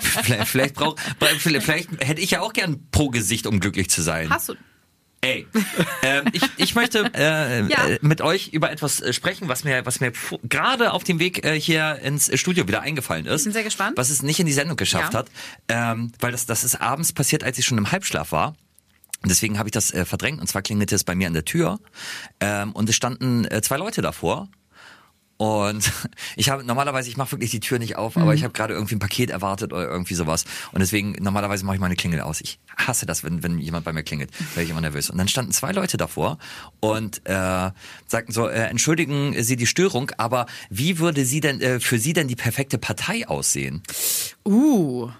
vielleicht, vielleicht, brauch, vielleicht, vielleicht hätte ich ja auch gern pro Gesicht, um glücklich zu sein.
Hast du.
Ey, ähm, ich, ich möchte äh,
Ja.
äh, mit euch über etwas äh, sprechen, was mir, was mir gerade auf dem Weg äh, hier ins Studio wieder eingefallen ist.
bin sehr gespannt.
Was es nicht in die Sendung geschafft
Ja.
hat, ähm, weil das, das ist abends passiert, als ich schon im Halbschlaf war. Deswegen habe ich das äh, verdrängt. Und zwar klingelte es bei mir an der Tür ähm, und es standen äh, zwei Leute davor. Und ich habe normalerweise, ich mache wirklich die Tür nicht auf,
Mhm.
aber ich habe gerade irgendwie ein Paket erwartet oder irgendwie sowas. Und deswegen, normalerweise mache ich meine Klingel aus. Ich hasse das, wenn, wenn jemand bei mir klingelt, werde ich immer nervös. Und dann standen zwei Leute davor und äh, sagten so, äh, entschuldigen Sie die Störung, aber wie würde sie denn äh, für Sie denn die perfekte Partei aussehen?
Uh.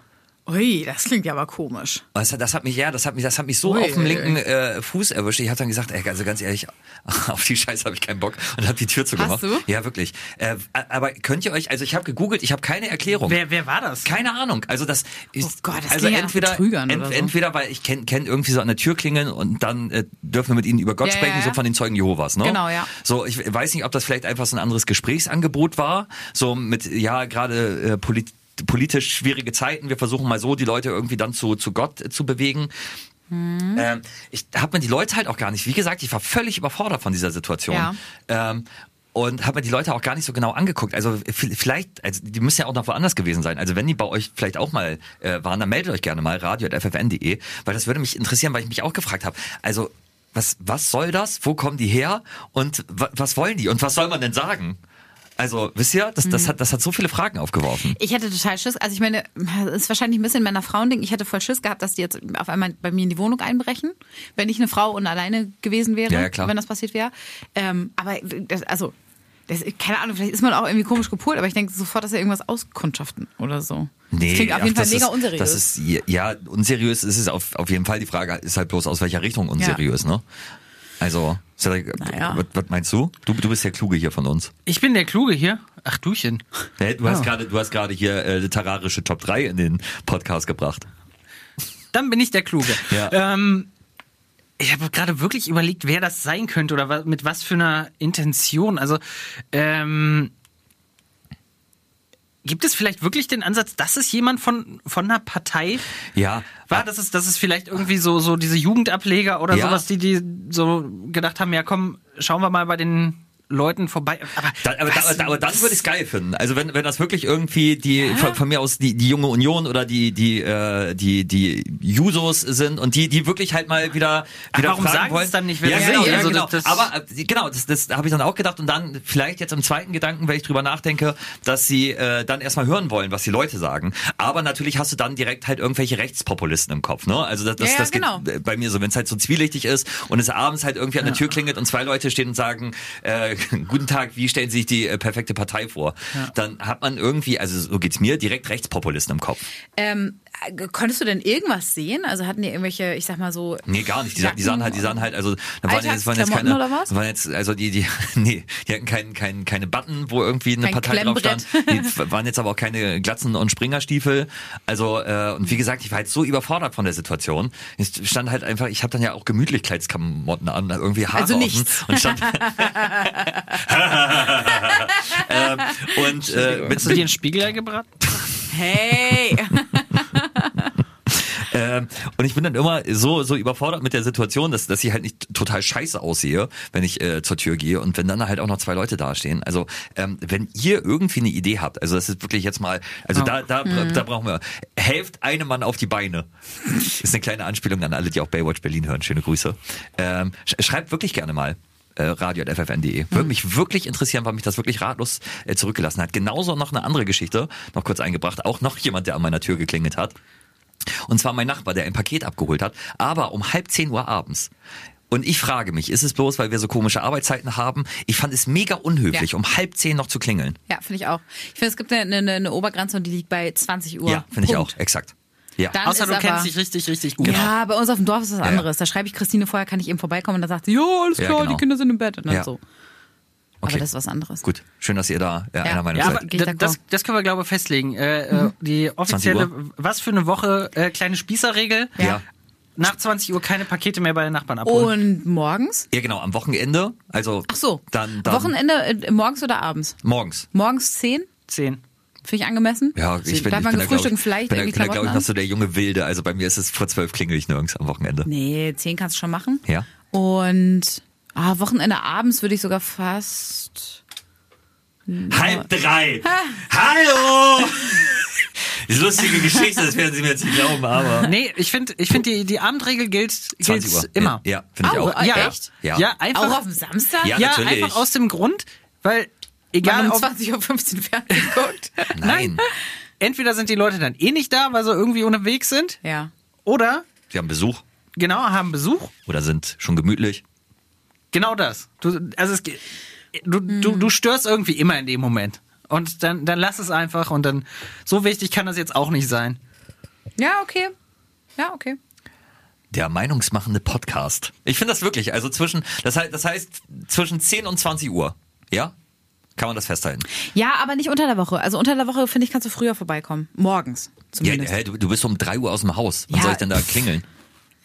Ui, das klingt ja aber komisch.
Das, hat- das hat mich, ja, das hat mich, das hat mich so
Ui,
auf dem linken äh, Fuß erwischt. Ich habe dann gesagt, ey, also ganz ehrlich, auf die Scheiße habe ich keinen Bock und habe die Tür zugemacht.
Hast du?
Ja, wirklich. Äh, aber könnt ihr euch, also ich habe gegoogelt, ich habe keine Erklärung.
Wer, wer war das?
Keine Ahnung. Also das ist
Oh Gott, das
also
ja
entweder
Betrügern
ent,
oder so.
entweder weil ich kenne kenn irgendwie so an der Tür klingeln und dann äh, dürfen wir mit ihnen über Gott
Ja,
sprechen,
ja,
so
ja.
von den Zeugen Jehovas, ne?
Genau, ja.
So, ich weiß nicht, ob das vielleicht einfach so ein anderes Gesprächsangebot war, so mit ja gerade äh, polit politisch schwierige Zeiten. Wir versuchen mal so die Leute irgendwie dann zu zu Gott äh, zu bewegen.
Mhm.
Ähm, ich habe mir die Leute halt auch gar nicht, wie gesagt, ich war völlig überfordert von dieser Situation.
Ja.
Ähm, und habe mir die Leute auch gar nicht so genau angeguckt. Also vielleicht, also die müssen ja auch noch woanders gewesen sein. Also wenn die bei euch vielleicht auch mal äh, waren, dann meldet euch gerne mal radio.ffn.de, weil das würde mich interessieren, weil ich mich auch gefragt habe. Also was was soll das? Wo kommen die her? Und wa was wollen die? Und was soll man denn sagen? Also wisst ihr, das,
Mhm.
das hat das hat so viele Fragen aufgeworfen.
Ich hätte total Schiss. Also ich meine, es ist wahrscheinlich ein bisschen Männer-Frauen-Ding. Ich hätte voll Schiss gehabt, dass die jetzt auf einmal bei mir in die Wohnung einbrechen, wenn ich eine Frau und alleine gewesen wäre,
Ja, ja, klar.
wenn das passiert wäre. Ähm, aber das, also, das, keine Ahnung, vielleicht ist man auch irgendwie komisch gepolt, aber ich denke sofort, dass er irgendwas auskundschaften oder so. das klingt auf
ach,
jeden Fall
das
mega
ist,
unseriös.
Das ist ja unseriös. ist Es auf auf jeden Fall die Frage ist halt bloß aus welcher Richtung unseriös, ne? Also, Cedric,
Naja.
was, was meinst du? Du du bist der Kluge hier von uns.
Ich bin der Kluge hier. Ach, Duchen.
Hey, Du hast gerade du hast gerade hier äh, literarische Top 3 in den Podcast gebracht.
Dann bin ich der Kluge.
Ja.
Ähm, ich habe gerade wirklich überlegt, wer das sein könnte oder mit was für einer Intention. Also, ähm, gibt es vielleicht wirklich den Ansatz, dass es jemand von, von einer Partei
Ja.
war? Dass es, dass es vielleicht irgendwie so, so diese Jugendableger oder
Ja.
sowas, die, die so gedacht haben, ja komm, schauen wir mal bei den Leuten vorbei. Aber,
Da, aber,
was-
da, aber dann würde ich es geil finden. Also wenn, wenn das wirklich irgendwie die von, von mir aus die, die junge Union oder die die äh, die die Jusos sind und die die wirklich halt mal wieder wieder
warum
fragen
sagen
wollen.
dann nicht,
Ja, genau,
sehen?
ja,
Also
genau.
das-
aber äh, genau, das, das habe ich dann auch gedacht und dann vielleicht jetzt im zweiten Gedanken, wenn ich drüber nachdenke, dass sie äh, dann erstmal hören wollen, was die Leute sagen. Aber natürlich hast du dann direkt halt irgendwelche Rechtspopulisten im Kopf, ne? Also das, das,
Ja, ja,
das geht
genau.
äh, bei mir so, wenn es halt so zwielichtig ist und es abends halt irgendwie an der Tür klingelt und zwei Leute stehen und sagen, äh, guten Tag, wie stellen Sie sich die äh, perfekte Partei vor? Dann hat man irgendwie, also so geht's mir, direkt Rechtspopulisten im Kopf.
Ähm, äh, konntest du denn irgendwas sehen? Also hatten die irgendwelche, ich sag mal so.
Nee, gar nicht. Die, die sahen halt, die sahen halt, also da waren jetzt, waren jetzt keine,
oder was?
waren jetzt, also die, die, nee, die hatten kein, kein, keine Button, wo irgendwie eine
Kein
Partei drauf stand.
Klemmbrett.
Die waren jetzt aber auch keine Glatzen und Springerstiefel. Also äh, und wie gesagt, ich war jetzt so überfordert von der Situation. Ich stand halt einfach, ich habe dann ja auch Gemütlichkeitsklamotten an, irgendwie Haare
Also
offen
nichts.
und stand ähm, und äh, mit,
Hast du dir einen Spiegelei gebraten?
Hey!
Ähm, und ich bin dann immer so so überfordert mit der Situation, dass dass ich halt nicht total scheiße aussehe, wenn ich äh, zur Tür gehe und wenn dann halt auch noch zwei Leute dastehen. Also ähm, wenn ihr irgendwie eine Idee habt, also das ist wirklich jetzt mal, also da da
Mhm.
da brauchen wir helft einem Mann auf die Beine. Ist eine kleine Anspielung an alle, die auch Baywatch Berlin hören. Schöne Grüße. Ähm, sch- schreibt wirklich gerne mal äh, radio.ffn.de. Würde mich wirklich interessieren, weil mich das wirklich ratlos äh, zurückgelassen hat. Genauso noch eine andere Geschichte, noch kurz eingebracht. Auch noch jemand, der an meiner Tür geklingelt hat. Und zwar mein Nachbar, der ein Paket abgeholt hat, aber um halb zehn Uhr abends. Und ich frage mich, ist es bloß, weil wir so komische Arbeitszeiten haben? Ich fand es mega unhöflich,
Ja.
um halb zehn noch zu klingeln.
Ja, finde ich auch. Ich finde, es gibt eine, eine, eine Obergrenze und die liegt bei 20 Uhr.
Ja, finde ich auch, exakt. Ja.
Dann
Außer
ist
du
aber,
kennst dich richtig, richtig gut.
Ja, bei uns auf dem Dorf ist was
ja.
anderes. Da schreibe ich Christine vorher, kann ich eben vorbeikommen und dann sagt sie, ja, alles
Ja,
klar,
genau.
die Kinder sind im Bett. Und dann
Ja.
so.
Okay.
Aber das ist was anderes.
Gut, schön, dass ihr da äh, einer Meinung
Ja, aber
seid.
Da-
d'accord.
das, das können wir, glaube ich, festlegen. Äh, äh, die offizielle,
20
was für eine Woche, äh, kleine Spießerregel.
Ja.
Nach 20 Uhr keine Pakete mehr bei den Nachbarn abholen.
Und morgens?
Ja, genau, am Wochenende, also
Ach so.
dann, dann
Wochenende äh, morgens oder abends?
morgens.
Morgens 10?
10.
Finde ich angemessen?
Ja, ich bin,
Darf
ich
man
bin da, glaub ich,
gefrühstücken, vielleicht
bin da,
irgendwie
bin da, glaube ich, noch so der junge Wilde. Also bei mir ist es vor zwölf klingel ich nirgends am Wochenende.
Nee, 10 kannst du schon machen.
Ja.
Und ah, Wochenende abends würde ich sogar fast.
Halb drei. Hallo! Die lustige Geschichte, das werden Sie mir jetzt nicht glauben, aber.
Nee, ich finde, ich find die, die Abendregel gilt,
20
gilt immer.
Ja, ja finde ich
Au,
auch.
Ja,
echt?
Ja.
Ja, einfach.
Auch auf dem Samstag?
Ja,
ja,
natürlich.
einfach aus dem Grund, weil egal
man um
ob,
20.15 Uhr Fernsehen guckt.
Nein.
entweder sind die Leute dann eh nicht da, weil sie irgendwie unterwegs sind,
ja.
oder
Sie haben Besuch
genau haben Besuch.
oder sind schon gemütlich.
Genau das. Du, also es, du, du, du störst irgendwie immer in dem Moment. Und dann, dann lass es einfach und dann, so wichtig kann das jetzt auch nicht sein.
Ja, okay. Ja, okay.
Der meinungsmachende Podcast. Ich finde das wirklich, also zwischen, das heißt, das heißt zwischen 10 und 20 Uhr. Ja? Kann man das festhalten?
Ja, aber nicht unter der Woche. Also unter der Woche, finde ich, kannst du früher vorbeikommen. Morgens
Ja,
zumindest.
hä, du, du bist um 3 Uhr aus dem Haus. Wann
Ja.
soll ich denn da klingeln?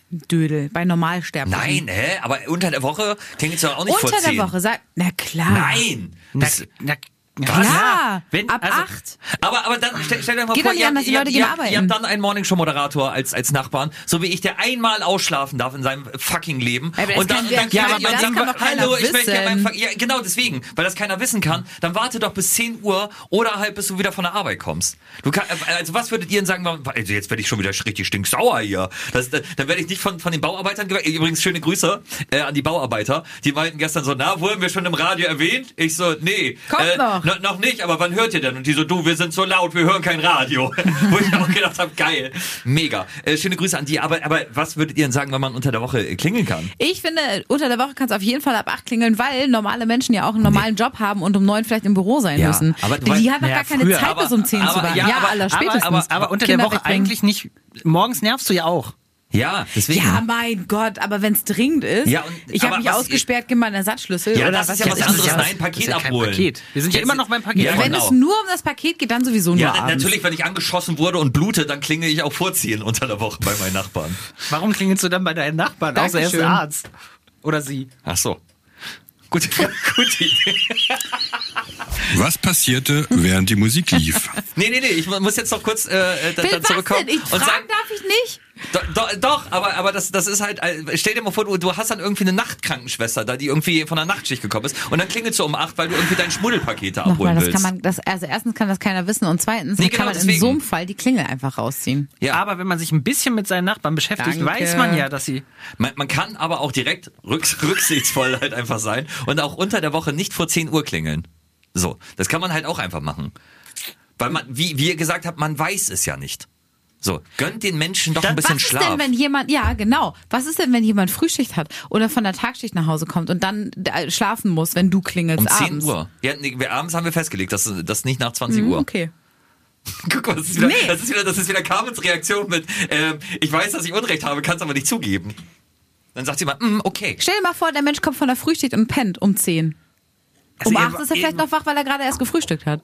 Dödel, bei Normalsterblichen.
Nein, hä? Aber unter der Woche klingelt es doch auch nicht
Unter
vor 10.
der Woche, sag, na klar.
Nein! Das,
na,
Klar,
Wenn,
ab
also,
acht.
aber, aber dann stell, stell dir mal
Geht
vor, ihr,
an,
habt- ihr,
Leute
ihr, habt- ihr habt
arbeiten.
dann einen Morningshow-Moderator als, als Nachbarn, so wie ich, der einmal ausschlafen darf in seinem fucking Leben.
Aber das
und dann,
kann-
dann
ja, aber
man
das
sagen,
kann doch keiner
hallo, ich möchte
wissen.
meinen Fuck- ja, genau deswegen, weil das keiner wissen kann, dann warte doch bis 10 Uhr oder halt bis du wieder von der Arbeit kommst. Du kann, also was würdet ihr denn sagen, also jetzt werde ich schon wieder richtig stinksauer hier. Das, dann werde ich nicht von, von den Bauarbeitern, gewe- übrigens schöne Grüße äh, an die Bauarbeiter, die meinten gestern so, na, wurden wir schon im Radio erwähnt? Ich so, nee.
Kommt
äh,
noch.
No- noch nicht, aber wann hört ihr denn? Und die so, du, wir sind so laut, wir hören kein Radio. Wo ich auch gedacht habe, geil, mega. Äh, schöne Grüße an die. Aber, aber was würdet ihr denn sagen, wenn man unter der Woche äh, klingeln kann?
Ich finde, unter der Woche kannst du auf jeden Fall ab acht klingeln, weil normale Menschen ja auch einen normalen Job haben und um neun vielleicht im Büro sein
Ja,
müssen.
aber
die,
weißt-
die haben
Ja,
gar keine
früher,
Zeit
aber-
bis um zehn zu
aber-
warten.
ja,
Ja,
aber-
aller
aber,
spätestens.
aber, aber unter der
Kinder
Woche
wegbringen.
eigentlich nicht. Morgens nervst du ja auch.
Ja, deswegen.
Ja, mein Gott, aber wenn es dringend ist,
Ja, und-
ich habe mich ausgesperrt, gib mal einen Ersatzschlüssel.
Ja,
oder
das ist ja was anderes.
ich.
Nein,
Das ist
Paket abholen.
Paket. Wir sind ja
Jetzt-
immer noch beim Paket.
Ja,
Wenn
genau.
es nur um das Paket geht, dann sowieso nur
Ja,
abends.
natürlich, wenn ich angeschossen wurde und blute, dann klinge ich auch vorziehen unter der Woche bei meinen Nachbarn.
Warum klingelst du dann bei deinen Nachbarn? Außer er ist. Arzt. Oder sie.
Ach so. Gute, gute Idee.
Was passierte, während die Musik lief?
Nee, nee, nee, ich mu- muss jetzt noch kurz äh, äh, da,
Phil,
da
was
zurückkommen.
denn? Ich
und
fragen
sagen,
darf ich nicht.
Do, do, doch, aber, aber das, das ist halt, äh, stell dir mal vor, du, du hast dann irgendwie eine Nachtkrankenschwester da, die irgendwie von der Nachtschicht gekommen ist und dann klingelt so um acht, weil du irgendwie dein Schmuddelpaket da abholen
Nochmal, das
willst.
kann man, das, also erstens kann das keiner wissen und zweitens
Nee, genau,
kann man in so einem Fall die Klingel einfach rausziehen.
ja.
Aber wenn man sich ein bisschen mit seinen Nachbarn beschäftigt,
Danke.
weiß man ja, dass sie.
Man, man kann aber auch direkt rücks rücksichtsvoll halt einfach sein und auch unter der Woche nicht vor 10 Uhr klingeln. So, das kann man halt auch einfach machen. Weil man, wie, wie ihr gesagt habt, man weiß es ja nicht. So, gönnt den Menschen doch ein bisschen
Was ist
Schlaf.
denn, wenn jemand, ja, genau. Was ist denn, wenn jemand Frühschicht hat oder von der Tagschicht nach Hause kommt und dann äh, schlafen muss, wenn du klingelst
um 10
abends?
Uhr. Ja, nee, wir, abends haben wir festgelegt, dass das nicht nach 20
Hm,
Uhr.
Okay.
Guck mal, das ist wieder,
Nee.
das ist wieder, das ist wieder Carmens Reaktion mit, ähm, ich weiß, dass ich Unrecht habe, kann es aber nicht zugeben. Dann sagt sie mal, mm, okay.
Stell dir mal vor, der Mensch kommt von der Frühschicht und pennt um 10.
Also
Um
ihr-
8 ist er vielleicht noch wach, weil er gerade erst gefrühstückt hat.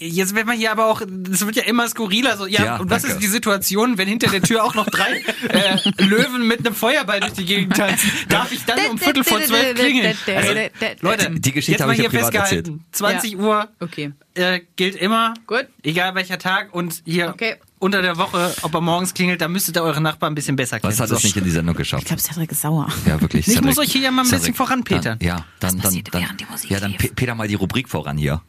Jetzt wird man hier aber auch, es wird ja immer skurriler. So, ja,
Ja,
und was
danke.
ist die Situation, wenn hinter der Tür auch noch drei äh, Löwen mit einem Feuerball durch die Gegend tanzen? Darf ich dann um Viertel vor zwölf klingeln? Also, Leute,
Die Geschichte
jetzt
habe
mal
ich
hier
privat
festgehalten. 20
Ja.
Uhr
Okay.
äh, gilt immer.
Gut.
Egal welcher Tag und hier
Okay.
unter der Woche, ob er morgens klingelt, da müsstet ihr eure Nachbarn ein bisschen besser kennen.
Was hat
So.
es nicht in die Sendung
Ich
geschafft?
glaube, Cedric ist sauer.
Ja, wirklich.
Ich
Cedric.
muss euch hier ja mal ein bisschen
Cedric,
voranpetern.
Dann, ja, dann, dann, dann,
während die Musik
ja, dann peter mal die Rubrik voran hier.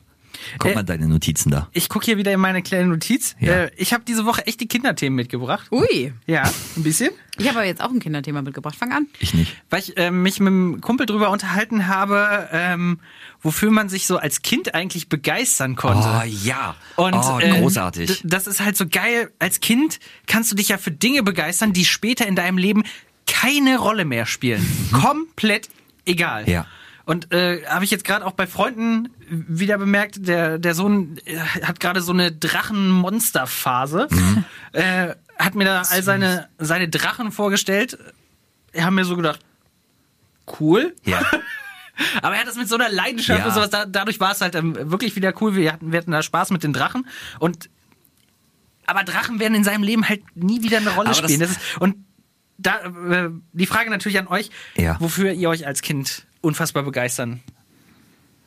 Guck
Äh,
mal deine Notizen da.
Ich gucke hier wieder in meine kleine Notiz.
Ja.
Äh, ich habe diese Woche echt die Kinderthemen mitgebracht.
Ui.
Ja, ein bisschen.
Ich habe aber jetzt auch ein Kinderthema mitgebracht. Fang an.
Ich nicht.
Weil ich äh, mich mit einem Kumpel drüber unterhalten habe, ähm, wofür man sich so als Kind eigentlich begeistern konnte.
Oh ja.
Und
oh,
äh,
großartig.
das ist halt so geil. Als Kind kannst du dich ja für Dinge begeistern, die später in deinem Leben keine Rolle mehr spielen. Komplett egal.
Mhm. Ja.
Und äh, habe ich jetzt gerade auch bei Freunden wieder bemerkt, der, der Sohn äh, hat gerade so eine Drachen-Monster-Phase.
Mhm.
Äh, hat mir da all seine, seine Drachen vorgestellt. Wir haben mir so gedacht, cool.
ja.
Aber er hat das mit so einer Leidenschaft
Ja.
und sowas. Da, dadurch war es halt ähm, wirklich wieder cool. Wir hatten, wir hatten da Spaß mit den Drachen. Und aber Drachen werden in seinem Leben halt nie wieder eine Rolle
Aber das-
spielen. Das ist, und da äh, die Frage natürlich an euch,
Ja.
wofür ihr euch als Kind unfassbar begeistern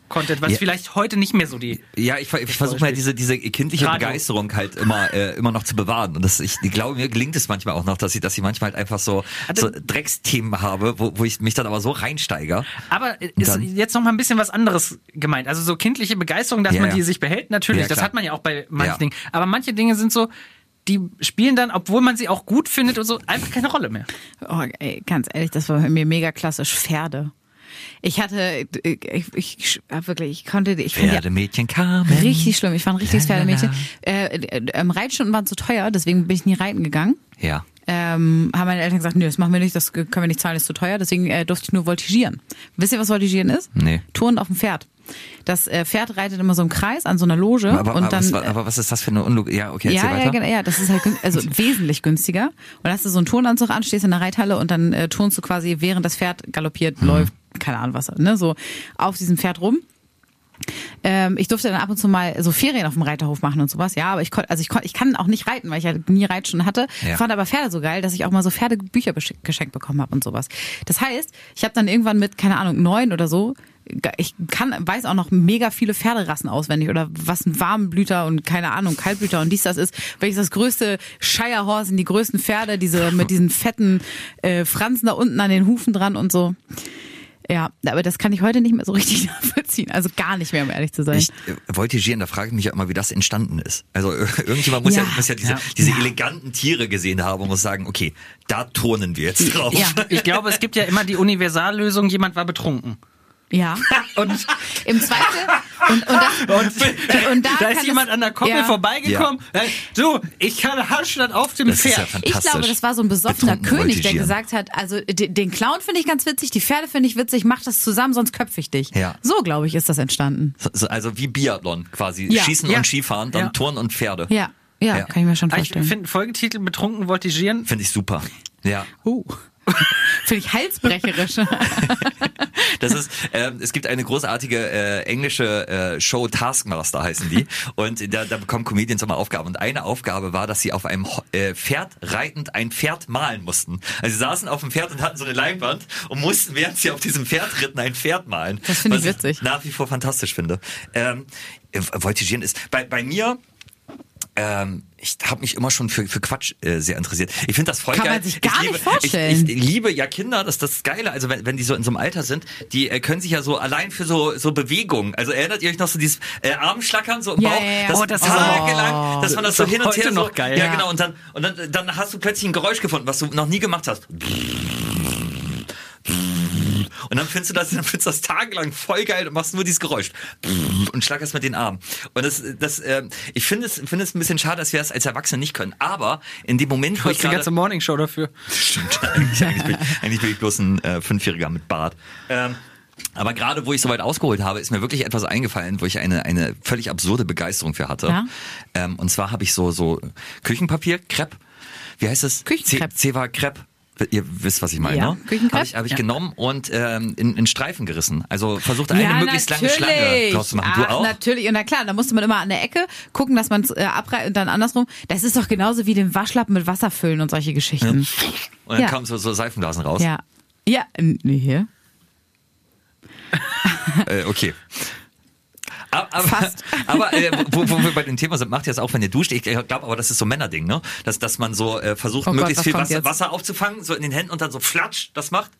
konntet, was
Ja.
vielleicht heute nicht mehr so die.
Ja, ich, ich versuche mal diese, diese kindliche
Radio.
Begeisterung halt immer, äh, immer noch zu bewahren. Und das, ich, ich glaube, mir gelingt es manchmal auch noch, dass ich, dass ich manchmal halt einfach so, so Drecksthemen habe, wo, wo ich mich dann aber so reinsteige.
Aber ist
dann-
jetzt noch mal ein bisschen was anderes gemeint. Also so kindliche Begeisterung, dass
Ja,
man
ja.
die sich behält, natürlich.
Ja,
das hat man ja auch bei manchen
Ja.
Dingen. Aber manche Dinge sind so, die spielen dann, obwohl man sie auch gut findet und so, einfach keine Rolle mehr.
Oh, ey, ganz ehrlich, das war bei mir mega klassisch. Pferde. Ich hatte, ich, ich, ich wirklich, ich konnte, ich finde
Pferdemädchen kamen.
richtig schlimm. Ich war ein richtiges. Pferdemädchen. Äh, äh, Reitstunden waren zu teuer, deswegen bin ich nie reiten gegangen.
Ja.
Ähm, haben meine Eltern gesagt, nö, das machen wir nicht, das können wir nicht zahlen, ist zu teuer. Deswegen äh, durfte ich nur voltigieren. Wisst ihr, was voltigieren ist?
Nee.
Touren auf dem Pferd. Das äh, Pferd reitet immer so im Kreis an so einer Loge
Aber,
und
aber,
dann.
was, war- aber was ist das für eine Unlog? Ja, okay,
ja,
weiter.
ja, genau, ja, das ist halt also wesentlich günstiger. Und dann hast du so einen Turnanzug an, stehst in der Reithalle und dann äh, turnst du quasi, während das Pferd galoppiert,
Mhm.
läuft, keine Ahnung was, ne, so auf diesem Pferd rum. Ähm, ich durfte dann ab und zu mal so Ferien auf dem Reiterhof machen und sowas. Ja, aber ich konnte, also ich konnte, ich kann auch nicht reiten, weil ich ja nie Reitstunden hatte.
Ja.
Fand aber Pferde so geil, dass ich auch mal so Pferdebücher geschenkt bekommen habe und sowas. Das heißt, ich habe dann irgendwann mit keine Ahnung neun oder so ich kann, weiß auch noch mega viele Pferderassen auswendig oder was ein Warmblüter und keine Ahnung, Kaltblüter und dies, das ist. Welches das größte Shire Horse sind die größten Pferde, diese mit diesen fetten äh, Fransen da unten an den Hufen dran und so. Ja, aber das kann ich heute nicht mehr so richtig nachvollziehen. Also gar nicht mehr, um ehrlich zu sein.
Ich äh, voltigieren, da frage ich mich ja immer, wie das entstanden ist. Also äh, irgendjemand muss ja,
Ja.
muss ja diese,
Ja.
diese eleganten Tiere gesehen haben und muss sagen, okay, da turnen wir jetzt drauf.
ja,
Ich glaube, es gibt ja immer die Universallösung, jemand war betrunken.
Ja.
Und
Im Zweifel und, und, das, und, da,
da
kann
ist jemand
es,
an der Koppel
ja.
vorbeigekommen. Äh, Du, ich kann Handstand auf dem
Das ist ja
Pferd.
fantastisch.
Ich glaube, das war so ein besoffener König, der gesagt hat, also den, den Clown finde ich ganz witzig, die Pferde finde ich witzig, mach das zusammen, sonst köpfe ich dich.
Ja.
So, glaube ich, ist das entstanden.
So- Also wie Biathlon quasi.
Ja.
Schießen
Ja.
und Skifahren, dann
Ja.
Turnen und Pferde.
Ja, ja,
Ja.
kann ich mir schon
Ich
vorstellen.
finde Folgetitel betrunken voltigieren
Finde ich super. Ja.
Uh. Ich halsbrecherisch.
Das ist, ähm, es gibt eine großartige äh, englische äh, Show, Taskmaster heißen die. Und da, da bekommen Comedians immer Aufgaben. Und eine Aufgabe war, dass sie auf einem äh, Pferd reitend ein Pferd malen mussten. Also sie saßen auf dem Pferd und hatten so eine Leinwand und mussten, während sie auf diesem Pferd ritten, ein Pferd malen.
Das finde ich witzig.
nach wie vor fantastisch finde. Ähm, äh, Voltigieren ist bei, bei mir ähm, ich habe mich immer schon für, für Quatsch äh, sehr interessiert. Ich finde das voll
Kann
geil.
man sich gar
ich
nicht
liebe,
vorstellen.
Ich, ich liebe ja Kinder, das ist das Geile. Also wenn, wenn die so in so einem Alter sind, die äh, können sich ja so allein für so so Bewegungen. Also erinnert ihr euch noch so dieses äh, Armschlackern so im
Ja,
Bauch,
ja, ja.
das,
Oh, das-
tagelang, dass man das so
Das ist
hin und her so,
noch geil.
Ja,
Ja.
genau. Und dann und dann dann hast du plötzlich ein Geräusch gefunden, was du noch nie gemacht hast. Und dann findest du das, dann findest du das tagelang voll geil und machst nur dieses Geräusch und schlackerst mit den Armen. Und das, das, äh, ich finde es, finde es ein bisschen schade, dass wir das als Erwachsene nicht können. Aber in dem Moment,
Du
wo ich
hast die
gerade,
ganze Morningshow dafür.
Stimmt, eigentlich, eigentlich, bin, ich- eigentlich bin ich bloß ein äh, Fünfjähriger mit Bart. Ähm, aber gerade wo ich so weit ausgeholt habe, ist mir wirklich etwas eingefallen, wo ich eine, eine völlig absurde Begeisterung für hatte.
Ja?
Ähm, und zwar habe ich so, so Küchenpapier, Crepe, wie heißt es?
Küchenkrepp.
Ceva Crepe. Ihr wisst, was ich meine,
Ja,
ne? Habe ich, hab ich
Ja.
genommen und ähm, in, in Streifen gerissen. Also versucht eine möglichst lange Schlange draus zu machen.
Ach,
du auch?
natürlich. Und na klar, da musste man immer an der Ecke gucken, dass man es äh, abreißt und dann andersrum. Das ist doch genauso wie den Waschlappen mit Wasser füllen und solche Geschichten.
Und dann
Ja.
kamen so, so Seifenblasen raus.
Ja. Ja, nee, hier.
Äh, okay. Aber,
Fast.
aber äh, wo, wo wir bei dem Thema sind, macht ihr das auch, wenn ihr duscht. Ich glaube aber, das ist so ein Männerding, ne? Dass, dass man so äh, versucht,
Oh Gott,
möglichst
was
viel Wasser? Wasser aufzufangen, so in den Händen und dann so flatsch, das macht.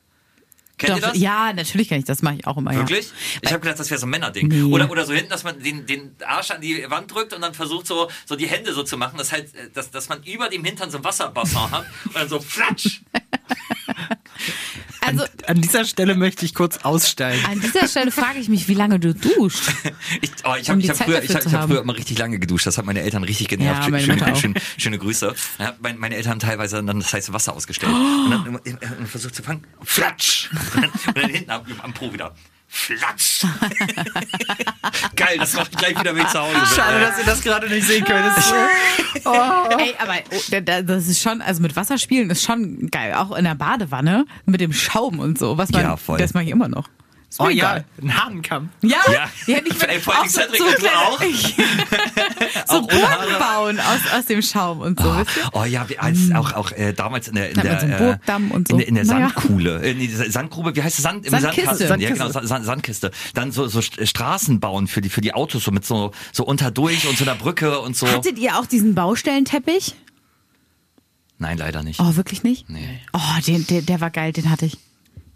Kennt ihr
Doch,
das?
ja, natürlich kann ich das, mache ich auch immer.
Wirklich? Ich habe gedacht, das wäre so ein Männerding.
Nee.
Oder, oder so hinten, dass man den, den Arsch an die Wand drückt und dann versucht, so, so die Hände so zu machen, dass, halt, äh, dass, dass man über dem Hintern so ein Wasserbassin hat und dann so flatsch.
Also
An dieser Stelle möchte ich kurz aussteigen.
an dieser Stelle frage ich mich, wie lange du duschst.
Ich, oh, ich
Um
habe
die
ich hab früher, ich hab, ich hab früher immer richtig lange geduscht. Das hat meine Eltern richtig genervt.
Ja, meine
schöne, schöne, schöne Grüße. Dann hat mein, meine Eltern teilweise dann das heiße Wasser ausgestellt. Und dann immer, immer, immer versucht zu fangen. Flatsch! Und dann, und dann hinten am, am Po wieder. Flatsch! Geil, das macht gleich wieder, ich zu Hause.
Schade, dass ihr das gerade nicht sehen könnt. Das ist,
Ey, aber oh, da- da- das ist schon, also mit Wasser spielen ist schon geil. Auch in der Badewanne mit dem Schaum und so. Was man,
Ja, voll.
Das mache ich immer noch. Ist mir
oh ja,
egal.
ein Hahnenkamm.
Ja,
Ja.
ja nicht
Ey, vor allem
auch so,
Cedric
so, kleine-
auch?
so
Auch?
Burgen bauen aus, aus dem Schaum und so. ihr?
Oh ja, als auch, auch äh, damals in der, in der,
so
äh,
Burgdamm und so.
in der, in der
Naja.
Sandkuhle, nee, diese Sandgrube, wie heißt es? Sand, im
Sandkiste.
Sandkasten. Ja, genau,
Sandkiste.
Sand, Sandkiste. Dann so, so St- Straßen bauen für die, für die Autos, so mit so, so unterdurch und so einer Brücke und so.
Hattet ihr auch diesen Baustellenteppich?
Nein, leider nicht.
Oh, wirklich nicht?
Nee.
Oh, den, der, der war geil, den hatte ich.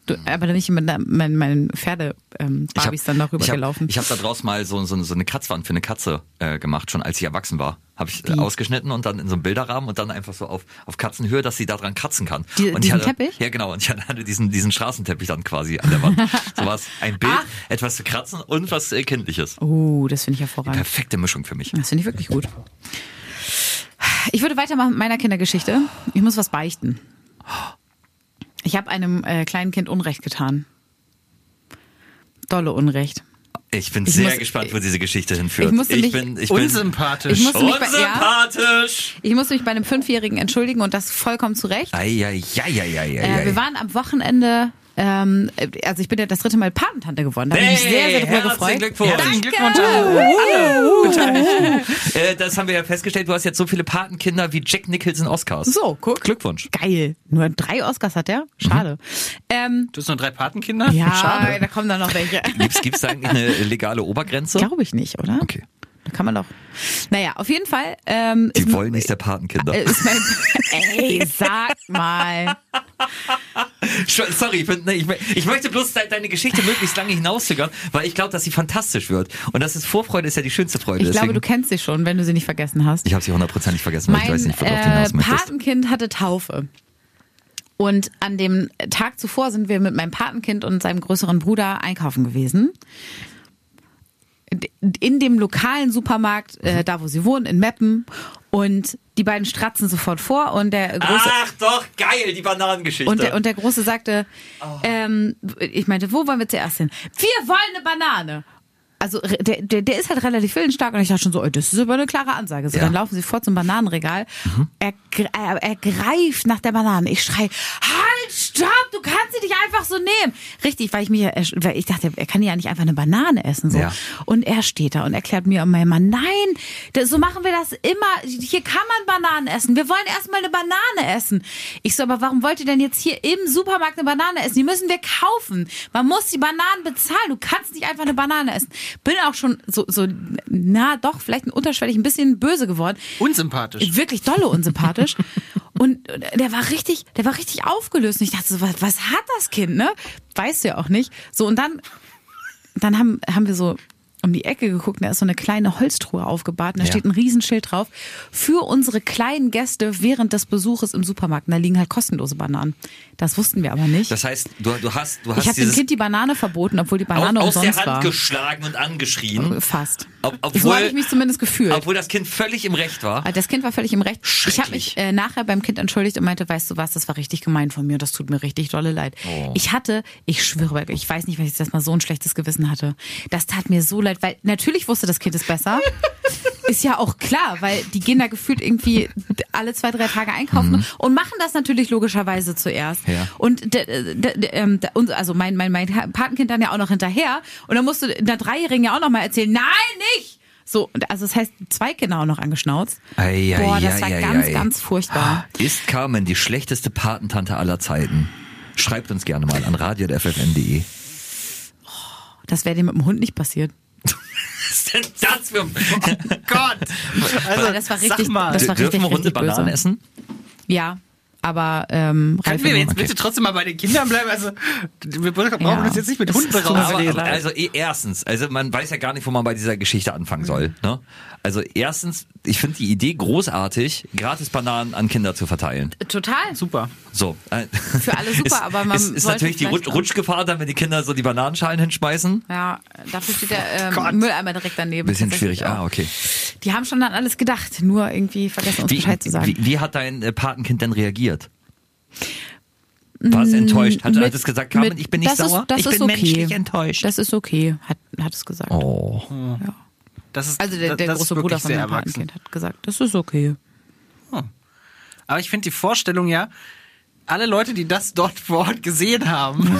Du, aber nicht mit meinen mein Pferde ähm,
Ich hab-
Barbies dann darüber
ich hab,
gelaufen.
Ich habe da draus mal so, so, so eine Kratzwand für eine Katze äh, gemacht, schon als ich erwachsen war. Habe ich äh,
Wie?
ausgeschnitten und dann in so einem Bilderrahmen und dann einfach so auf, auf Katzenhöhe, dass sie da dran kratzen kann.
Die-
und ich
diesen
hatte,
Teppich?
Ja, genau. Und ich hatte diesen, diesen Straßenteppich dann quasi an der Wand. so was. Ein Bild,
Ach.
etwas zu kratzen und was äh, Kindliches.
oh, das finde ich hervorragend.
Perfekte Mischung für mich.
Das finde ich wirklich gut. Ich würde weitermachen mit meiner Kindergeschichte. Ich muss was beichten. Ich habe einem äh, kleinen Kind Unrecht getan. Dolle Unrecht.
Ich bin
Ich
sehr
muss-
gespannt, wo diese Geschichte hinführt.
Ich musste mich
bin, ich bin
Unsympathisch.
Ich musste mich bei, ja,
unsympathisch.
ich musste mich bei einem Fünfjährigen entschuldigen und das vollkommen zu Recht. Äh, wir waren am Wochenende, ähm, also ich bin ja das dritte Mal Patentante geworden. Da habe ich mich sehr, sehr drüber
herzlichen
gefreut.
Glückwunsch.
Herzlichen Glückwunsch an alle.
Äh, das haben wir ja festgestellt. Du hast jetzt so viele Patenkinder wie Jack Nicholson Oscars.
So, guck.
Glückwunsch.
Geil. Nur drei Oscars hat er? Schade. Ähm,
Du hast nur drei Patenkinder?
ja,
Schade.
da kommen dann noch welche.
Gibt's da eigentlich eine legale Obergrenze?
Glaube ich nicht, oder?
Okay.
Da kann man doch. Naja, auf jeden Fall. Ähm,
Die wollen nicht der Patenkinder.
äh, ist mein, ey, sag mal.
Sorry, ich, nee, ich, ich möchte bloß de deine Geschichte möglichst lange hinauszögern, weil ich glaube, dass sie fantastisch wird. Und das ist Vorfreude ist ja die schönste Freude.
Ich glaube,
Deswegen-
du kennst sie schon, wenn du sie nicht vergessen hast.
ich habe sie hundertprozentig vergessen, weil ich
Mein
weiß nicht, worauf du
äh,
hinaus möchtest.
Patenkind hatte Taufe. Und an dem Tag zuvor sind wir mit meinem Patenkind und seinem größeren Bruder einkaufen gewesen. In dem lokalen Supermarkt,
Mhm.
äh, da wo sie wohnen, in Meppen. Und die beiden stratzen sofort vor und der große,
Ach doch, geil, die Bananengeschichte.
und der, und der Große sagte,
Oh.
ähm, ich meinte, wo wollen wir zuerst hin? Wir wollen eine Banane. also der, der, der ist halt relativ willensstark und ich dachte schon so, oh, das ist aber eine klare Ansage. So,
Ja.
dann laufen sie vor zum Bananenregal. Er, gr- er, er greift nach der Banane. Ich schrei, halt, stopp, du kannst sie nicht einfach so nehmen. Richtig, weil ich mir, weil ich dachte, er kann ja nicht einfach eine Banane essen. So.
Ja.
Und er steht da und erklärt mir und meinem Mann, nein, das, so machen wir das immer. Hier kann man Bananen essen. Wir wollen erstmal eine Banane essen. Ich so, aber warum wollt ihr denn jetzt hier im Supermarkt eine Banane essen? Die müssen wir kaufen. Man muss die Bananen bezahlen. Du kannst nicht einfach eine Banane essen. Bin auch schon so, so na doch, vielleicht ein unterschwellig ein bisschen böse geworden.
Unsympathisch.
Wirklich dolle unsympathisch. Und der war richtig, der war richtig aufgelöst. Und ich dachte so, was, was hat das Kind, ne? Weißt du ja auch nicht. So, und dann, dann haben, haben wir so um die Ecke geguckt, da ist so eine kleine Holztruhe aufgebahrt und da
Ja.
steht ein Riesenschild drauf. Für unsere kleinen Gäste während des Besuches im Supermarkt. Und da liegen halt kostenlose Bananen. Das wussten wir aber nicht.
Das heißt, du, du hast, du hast
ich habe dem Kind die Banane verboten, obwohl die Banane
aus, aus der
umsonst
Hand
war.
geschlagen und angeschrien.
Fast.
Ob-
so
obwohl-
habe ich mich zumindest gefühlt.
Obwohl das Kind völlig im Recht war.
Also Das Kind war völlig im Recht. Ich habe mich äh, nachher beim Kind entschuldigt und meinte, weißt du was, das war richtig gemein von mir, das tut mir richtig dolle leid.
Oh.
Ich hatte, ich schwöre, ich weiß nicht, weil ich das mal so ein schlechtes Gewissen hatte. Das tat mir so leid, weil natürlich wusste das Kind es besser. Ist ja auch klar, weil die gehen da gefühlt irgendwie alle zwei, drei Tage einkaufen und machen das natürlich logischerweise zuerst.
Mhm. Ja.
Und ähm, also mein, mein, mein Patenkind dann ja auch noch hinterher. Und dann musst du der Dreijährigen ja auch noch mal erzählen, nein, nicht! So, also das heißt, zwei Kinder auch noch angeschnauzt.
Ei, ei,
Boah, das war
ei,
ganz, ganz furchtbar.
Ist Carmen die schlechteste Patentante aller Zeiten? Schreibt uns gerne mal an radio.ffn.de.
Das wäre dir mit dem Hund nicht passiert.
Was ist denn das für
Gott! Also,
das war richtig,
sag mal,
das war
Dürfen
richtig,
Hunde
richtig böse.
Bananen essen?
Ja, aber ähm,
Können wir jetzt bitte trotzdem mal bei den Kindern bleiben? Also, wir brauchen
Ja.
das jetzt nicht mit Hunden.
Aber, also eh, erstens, also man weiß ja gar nicht, wo man bei dieser Geschichte anfangen soll. Ne? Also erstens, ich finde die Idee großartig, gratis Bananen an Kinder zu verteilen.
Total.
Super.
So.
Für alle super,
ist,
aber man
ist, ist natürlich die Rutsch, Rutschgefahr dann, wenn die Kinder so die Bananenschalen hinschmeißen.
Ja, dafür steht der ähm, Mülleimer direkt daneben.
Bisschen schwierig.
auch.
Ah, okay.
Die haben schon an alles gedacht, nur irgendwie vergessen uns
Wie,
Bescheid zu sagen.
wie, wie hat dein äh, Patenkind denn reagiert? War es enttäuscht? Hat,
Mm, Mit-
hat es gesagt, Carmen,
mit-
ich bin nicht
das
sauer?
Ist, das
ich
ist
bin
okay.
menschlich enttäuscht.
Das ist okay, hat, hat es gesagt.
oh.
Ja.
Das ist,
Also der, der
das ist
große Bruder
wirklich
von meinem. Patenkind hat gesagt, das ist okay.
Aber ich finde die Vorstellung ja, alle Leute, die das dort vor Ort gesehen haben,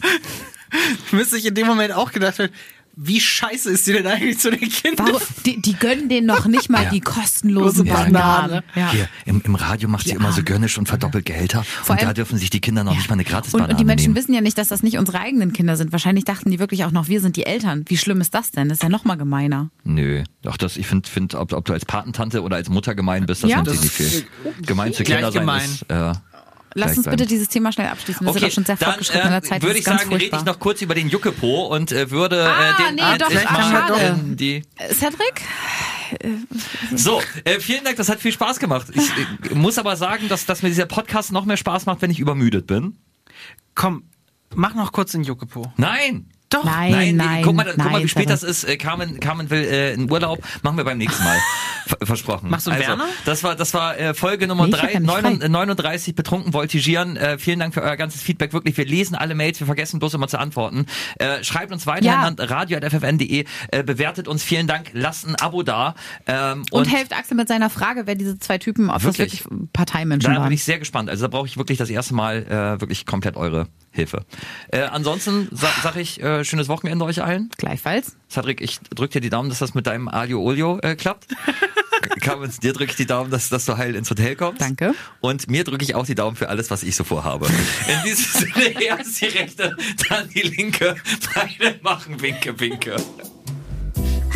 müsste sich in dem Moment auch gedacht werden, wie scheiße ist die denn eigentlich zu den Kindern?
Warum, die, die gönnen denen noch nicht mal
Ja.
die kostenlosen
Lose Banane.
Bananen. Ja.
Hier, im, im Radio macht sie
Die
immer so gönnisch und verdoppelt Gehälter.
Vor
und da
allem-
dürfen sich die Kinder noch nicht mal eine
Und,
Gratisbanane
und die Menschen
nehmen.
wissen ja nicht, dass das nicht unsere eigenen Kinder sind. Wahrscheinlich dachten die wirklich auch noch, wir sind die Eltern. Wie schlimm ist das denn? Das ist ja noch mal gemeiner.
Nö, doch das, ich finde, find, ob, ob du als Patentante oder als Mutter gemein bist, das
Ja.
nimmt
Das
sich nicht viel. Gemein zu
Gleich
Kinder sein
gemein.
ist, äh,
Lass uns bitte dieses Thema schnell abschließen. Wir
Okay,
sind auch schon sehr
dann
fortgeschritten in der Zeit.
äh, würde
Das
ich sagen, rede ich noch kurz über den Juckepo und äh, würde
Ah,
äh, den
nee,
Abend
doch, ah,
mal
schade.
in die
Äh, Cedric?
So, äh, vielen Dank, das hat viel Spaß gemacht. Ich äh, muss aber sagen, dass, dass mir dieser Podcast noch mehr Spaß macht, wenn ich übermüdet bin.
Komm, mach noch kurz den Juckepo.
Nein.
Doch.
Nein,
Nein,
nein,
guck mal, guck mal,
nein,
wie spät das ist. Äh, Carmen, Carmen will äh, in Urlaub. Machen wir beim nächsten Mal. Ver versprochen.
Machst du einen
also,
Werner?
Das war, das war äh, Folge Nummer
Nee, ich hab
drei,
ja nicht
neun-
frei.
äh, 39, betrunken voltigieren. Äh, vielen Dank für euer ganzes Feedback. Wirklich, wir lesen alle Mails. Wir vergessen bloß immer zu antworten. Äh, schreibt uns weiterhin
Ja.
an radio.ffn.de. Äh, bewertet uns. Vielen Dank. Lasst ein Abo da. Ähm,
Und, helft Axel mit seiner Frage, wer diese zwei Typen, ob
Wirklich?
das wirklich Parteimenschen
Da bin
waren.
ich sehr gespannt. Also da brauche ich wirklich das erste Mal äh, wirklich komplett eure Hilfe. Äh, ansonsten sa sag ich äh, schönes Wochenende euch allen.
Gleichfalls.
Cedric, ich drück dir die Daumen, dass das mit deinem Alio Olio äh, klappt. Carmen, dir drücke ich die Daumen, dass, dass du heil ins Hotel kommst.
Danke.
Und mir drücke ich auch die Daumen für alles, was ich so vorhabe. In diesem Sinne erst die rechte, dann die linke. Beide machen Winke, Winke.